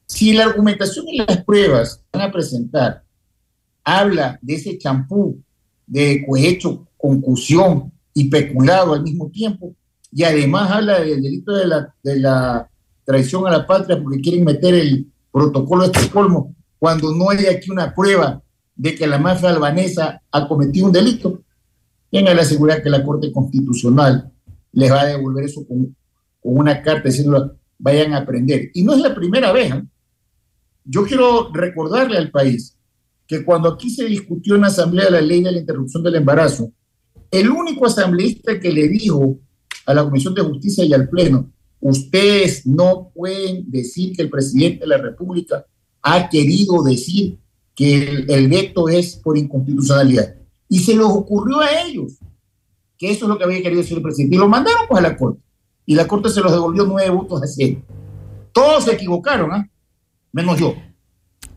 Si la argumentación y las pruebas van a presentar habla de ese champú de cohecho, concusión y peculado al mismo tiempo, y además habla del delito de la, de la traición a la patria porque quieren meter el protocolo de Estocolmo cuando no hay aquí una prueba de que la mafia albanesa ha cometido un delito, tenga la seguridad que la Corte Constitucional les va a devolver eso con, una carta diciendo vayan a aprender. Y no es la primera vez. ¿eh? Yo quiero recordarle al país que cuando aquí se discutió en la Asamblea la ley de la interrupción del embarazo, el único asambleísta que le dijo a la Comisión de Justicia y al Pleno, ustedes no pueden decir que el presidente de la República ha querido decir que el, veto es por inconstitucionalidad. Y se les ocurrió a ellos que eso es lo que había querido decir el presidente. Y lo mandaron pues a la Corte. Y la Corte se los devolvió nueve votos a cero. Todos se equivocaron, ¿ah? Menos yo.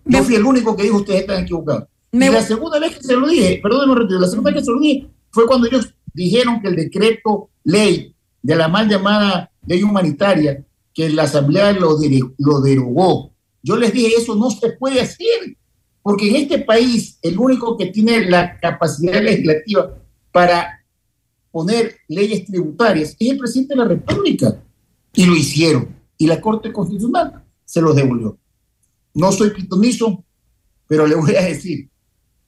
Yo fui el único que dijo ustedes están equivocados. y la segunda vez que se lo dije, perdón, la segunda vez que se lo dije fue cuando ellos dijeron que el decreto ley de la mal llamada ley humanitaria, que la Asamblea lo, lo derogó. Yo les dije, eso no se puede hacer, porque en este país el único que tiene la capacidad legislativa para poner leyes tributarias es el presidente de la República. Y lo hicieron. Y la Corte Constitucional se los devolvió. No soy pitonizo, pero le voy a decir,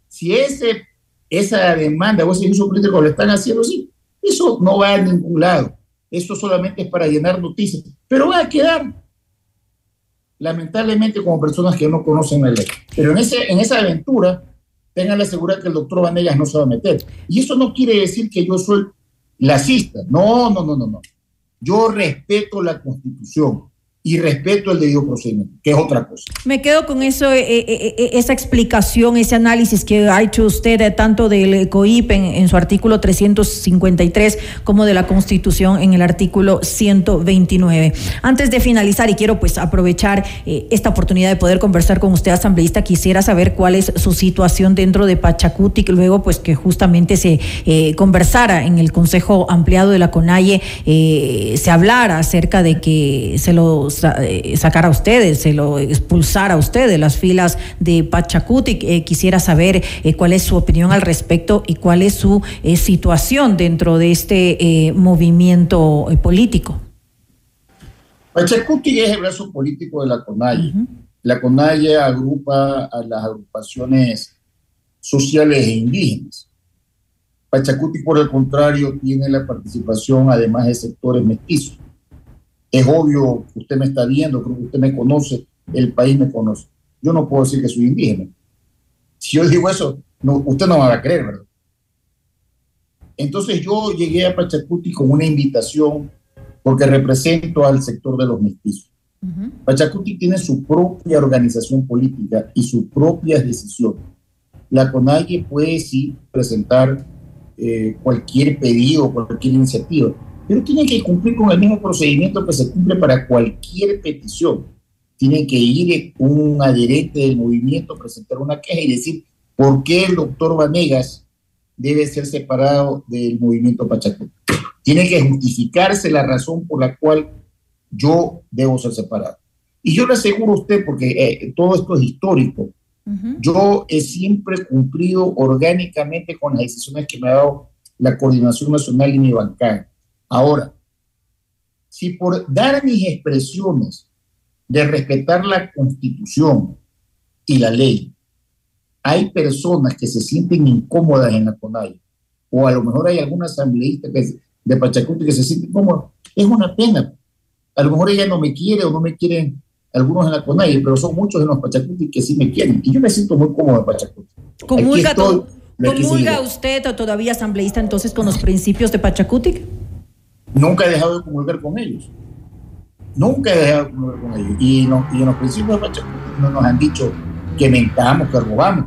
si ese, esa demanda o ese uso político lo están haciendo así, eso no va a ningún lado. Eso solamente es para llenar noticias, pero va a quedar lamentablemente como personas que no conocen la ley. Pero en, ese, en esa aventura, tengan la seguridad que el doctor Vanegas no se va a meter. Y eso no quiere decir que yo soy lacista. No, no, no, no, no. Yo respeto la constitución y respeto el debido procedimiento, que es otra cosa. Me quedo con eso, eh, eh, eh, esa explicación, ese análisis que ha hecho usted tanto del COIP en, su artículo 353 como de la Constitución en el artículo 129. Antes de finalizar, y quiero pues aprovechar esta oportunidad de poder conversar con usted, asambleísta, quisiera saber cuál es su situación dentro de Pachacuti, luego pues que justamente se conversara en el Consejo Ampliado de la CONAIE, se hablara acerca de que se lo eh, sacar a ustedes, se lo expulsar a ustedes las filas de Pachacuti. Eh, quisiera saber eh, cuál es su opinión al respecto y cuál es su situación dentro de este movimiento político. Pachacuti es el brazo político de la CONAIE. La CONAIE agrupa a las agrupaciones sociales e indígenas. Pachacuti, por el contrario, tiene la participación además de sectores mestizos. Es obvio que usted me está viendo, creo que usted me conoce, el país me conoce. Yo no puedo decir que soy indígena. Si yo digo eso, no, usted no me va a creer, ¿verdad? Entonces yo llegué a Pachacuti con una invitación porque represento al sector de los mestizos. Pachacuti tiene su propia organización política y sus propias decisiones. La CONAIE puede sí presentar eh, cualquier pedido, cualquier iniciativa, pero tiene que cumplir con el mismo procedimiento que se cumple para cualquier petición. tiene que ir un adherente del movimiento, presentar una queja y decir por qué el doctor Vanegas debe ser separado del movimiento Pachacuti. Tiene que justificarse la razón por la cual yo debo ser separado. Y yo le aseguro a usted, porque eh, todo esto es histórico, yo he siempre cumplido orgánicamente con las decisiones que me ha dado la Coordinación Nacional y mi bancada. Ahora, si por dar mis expresiones de respetar la Constitución y la ley, hay personas que se sienten incómodas en la CONAI, o a lo mejor hay alguna asambleísta de Pachacuti que se siente incómoda, es una pena. A lo mejor ella no me quiere o no me quieren algunos en la CONAI, pero son muchos en los Pachacuti que sí me quieren. Y yo me siento muy cómodo en Pachacuti. ¿Comulga, ¿comulga usted o todavía asambleísta entonces con los principios de Pachacuti? Nunca he dejado de comulgar con ellos. Nunca he dejado de comulgar con ellos. Y, en los principios de Pachacuti no nos han dicho que mentamos, que robamos.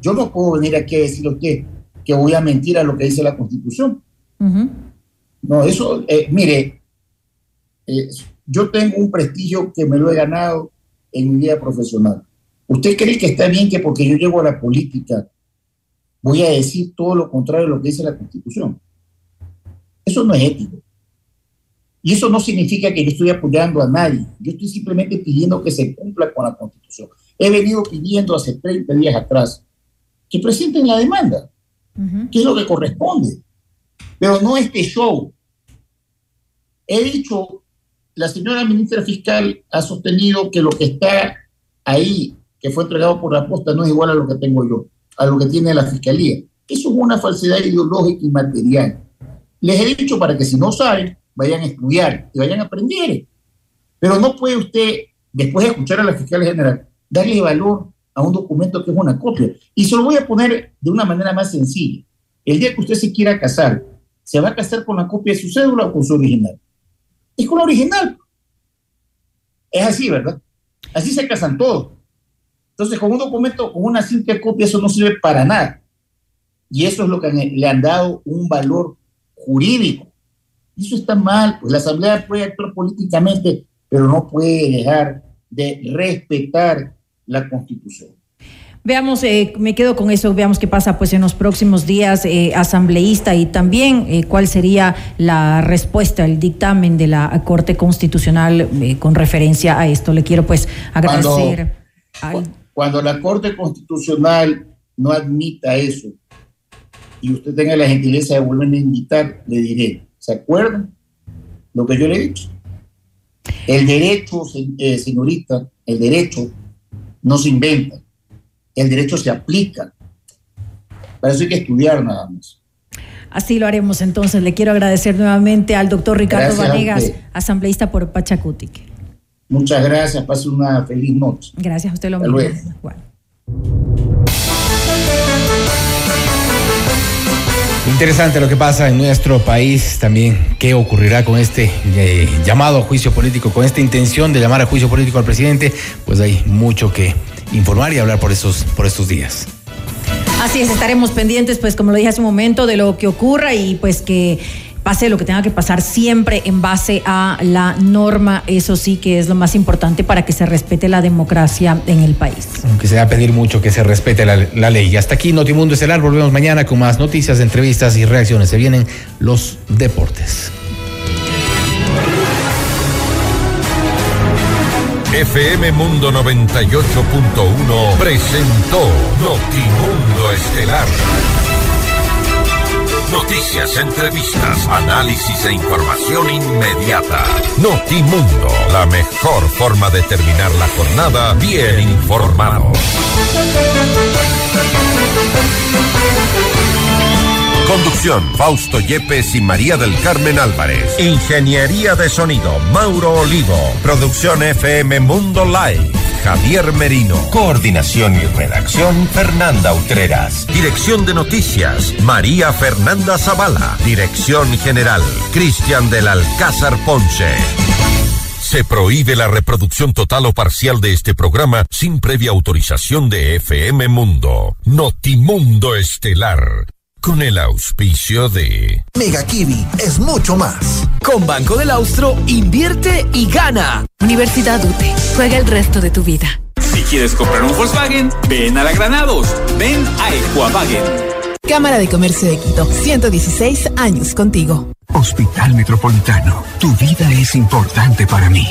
Yo no puedo venir aquí a decir que, que voy a mentir a lo que dice la Constitución. No, eso, eh, mire, eh, yo tengo un prestigio que me lo he ganado en mi vida profesional. ¿Usted cree que está bien que porque yo llego a la política voy a decir todo lo contrario de lo que dice la Constitución? Eso no es ético. Y eso no significa que yo estoy apoyando a nadie. Yo estoy simplemente pidiendo que se cumpla con la Constitución. He venido pidiendo hace 30 días atrás que presenten la demanda, que es lo que corresponde. Pero no este show. He dicho la señora ministra fiscal ha sostenido que lo que está ahí, que fue entregado por la posta, no es igual a lo que tengo yo, a lo que tiene la fiscalía. Eso es una falsedad ideológica y material. Les he dicho para que si no saben, vayan a estudiar y vayan a aprender. Pero no puede usted, después de escuchar a la fiscal general, darle valor a un documento que es una copia. Y se lo voy a poner de una manera más sencilla. El día que usted se quiera casar, ¿se va a casar con la copia de su cédula o con su original? es con la original. Es así, ¿verdad? Así se casan todos. Entonces, con un documento, con una simple copia, eso no sirve para nada. Y eso es lo que le han dado un valor jurídico. Eso está mal, pues la Asamblea puede actuar políticamente, pero no puede dejar de respetar la Constitución. Veamos, eh, me quedo con eso, veamos qué pasa pues en los próximos días, eh, asambleísta, y también eh, cuál sería la respuesta, el dictamen de la Corte Constitucional con referencia a esto. Le quiero pues agradecer. Cuando, cuando la Corte Constitucional no admita eso y usted tenga la gentileza de volver a invitar, le diré, ¿se acuerdan lo que yo le he dicho? El derecho, señorita, el derecho no se inventa el derecho se aplica. Para eso hay que estudiar nada más. Así lo haremos entonces. Le quiero agradecer nuevamente al doctor Ricardo Vanegas, asambleísta por Pachacutic. Muchas gracias, pase una feliz noche. Gracias a usted lo mismo. Interesante lo que pasa en nuestro país también. ¿Qué ocurrirá con este eh, llamado a juicio político, con esta intención de llamar a juicio político al presidente? Pues hay mucho que informar y hablar por estos, por estos días. Así es, estaremos pendientes, pues como lo dije hace un momento, de lo que ocurra y pues que pase lo que tenga que pasar siempre en base a la norma, eso sí que es lo más importante para que se respete la democracia en el país. Aunque se va a pedir mucho que se respete la, la ley. Y hasta aquí Notimundo Estelar, volvemos mañana con más noticias, entrevistas y reacciones. Se vienen los deportes. FM Mundo 98.1 presentó Notimundo Estelar. Noticias, entrevistas, análisis e información inmediata. Notimundo, la mejor forma de terminar la jornada bien informado. Conducción, Fausto Yepes y María del Carmen Álvarez. Ingeniería de sonido, Mauro Olivo. Producción FM Mundo Live. Javier Merino. Coordinación y redacción, Fernanda Utreras. Dirección de noticias, María Fernanda Zavala. Dirección general, Cristian del Alcázar Ponce. Se prohíbe la reproducción total o parcial de este programa sin previa autorización de FM Mundo. Notimundo Estelar con el auspicio de Mega Kiwi es mucho más. Con Banco del Austro, invierte y gana. Universidad UTE. Juega el resto de tu vida. Si quieres comprar un Volkswagen, ven a la Granados. Ven a Equavagen. Cámara de Comercio de Quito. 116 años contigo. Hospital Metropolitano. Tu vida es importante para mí.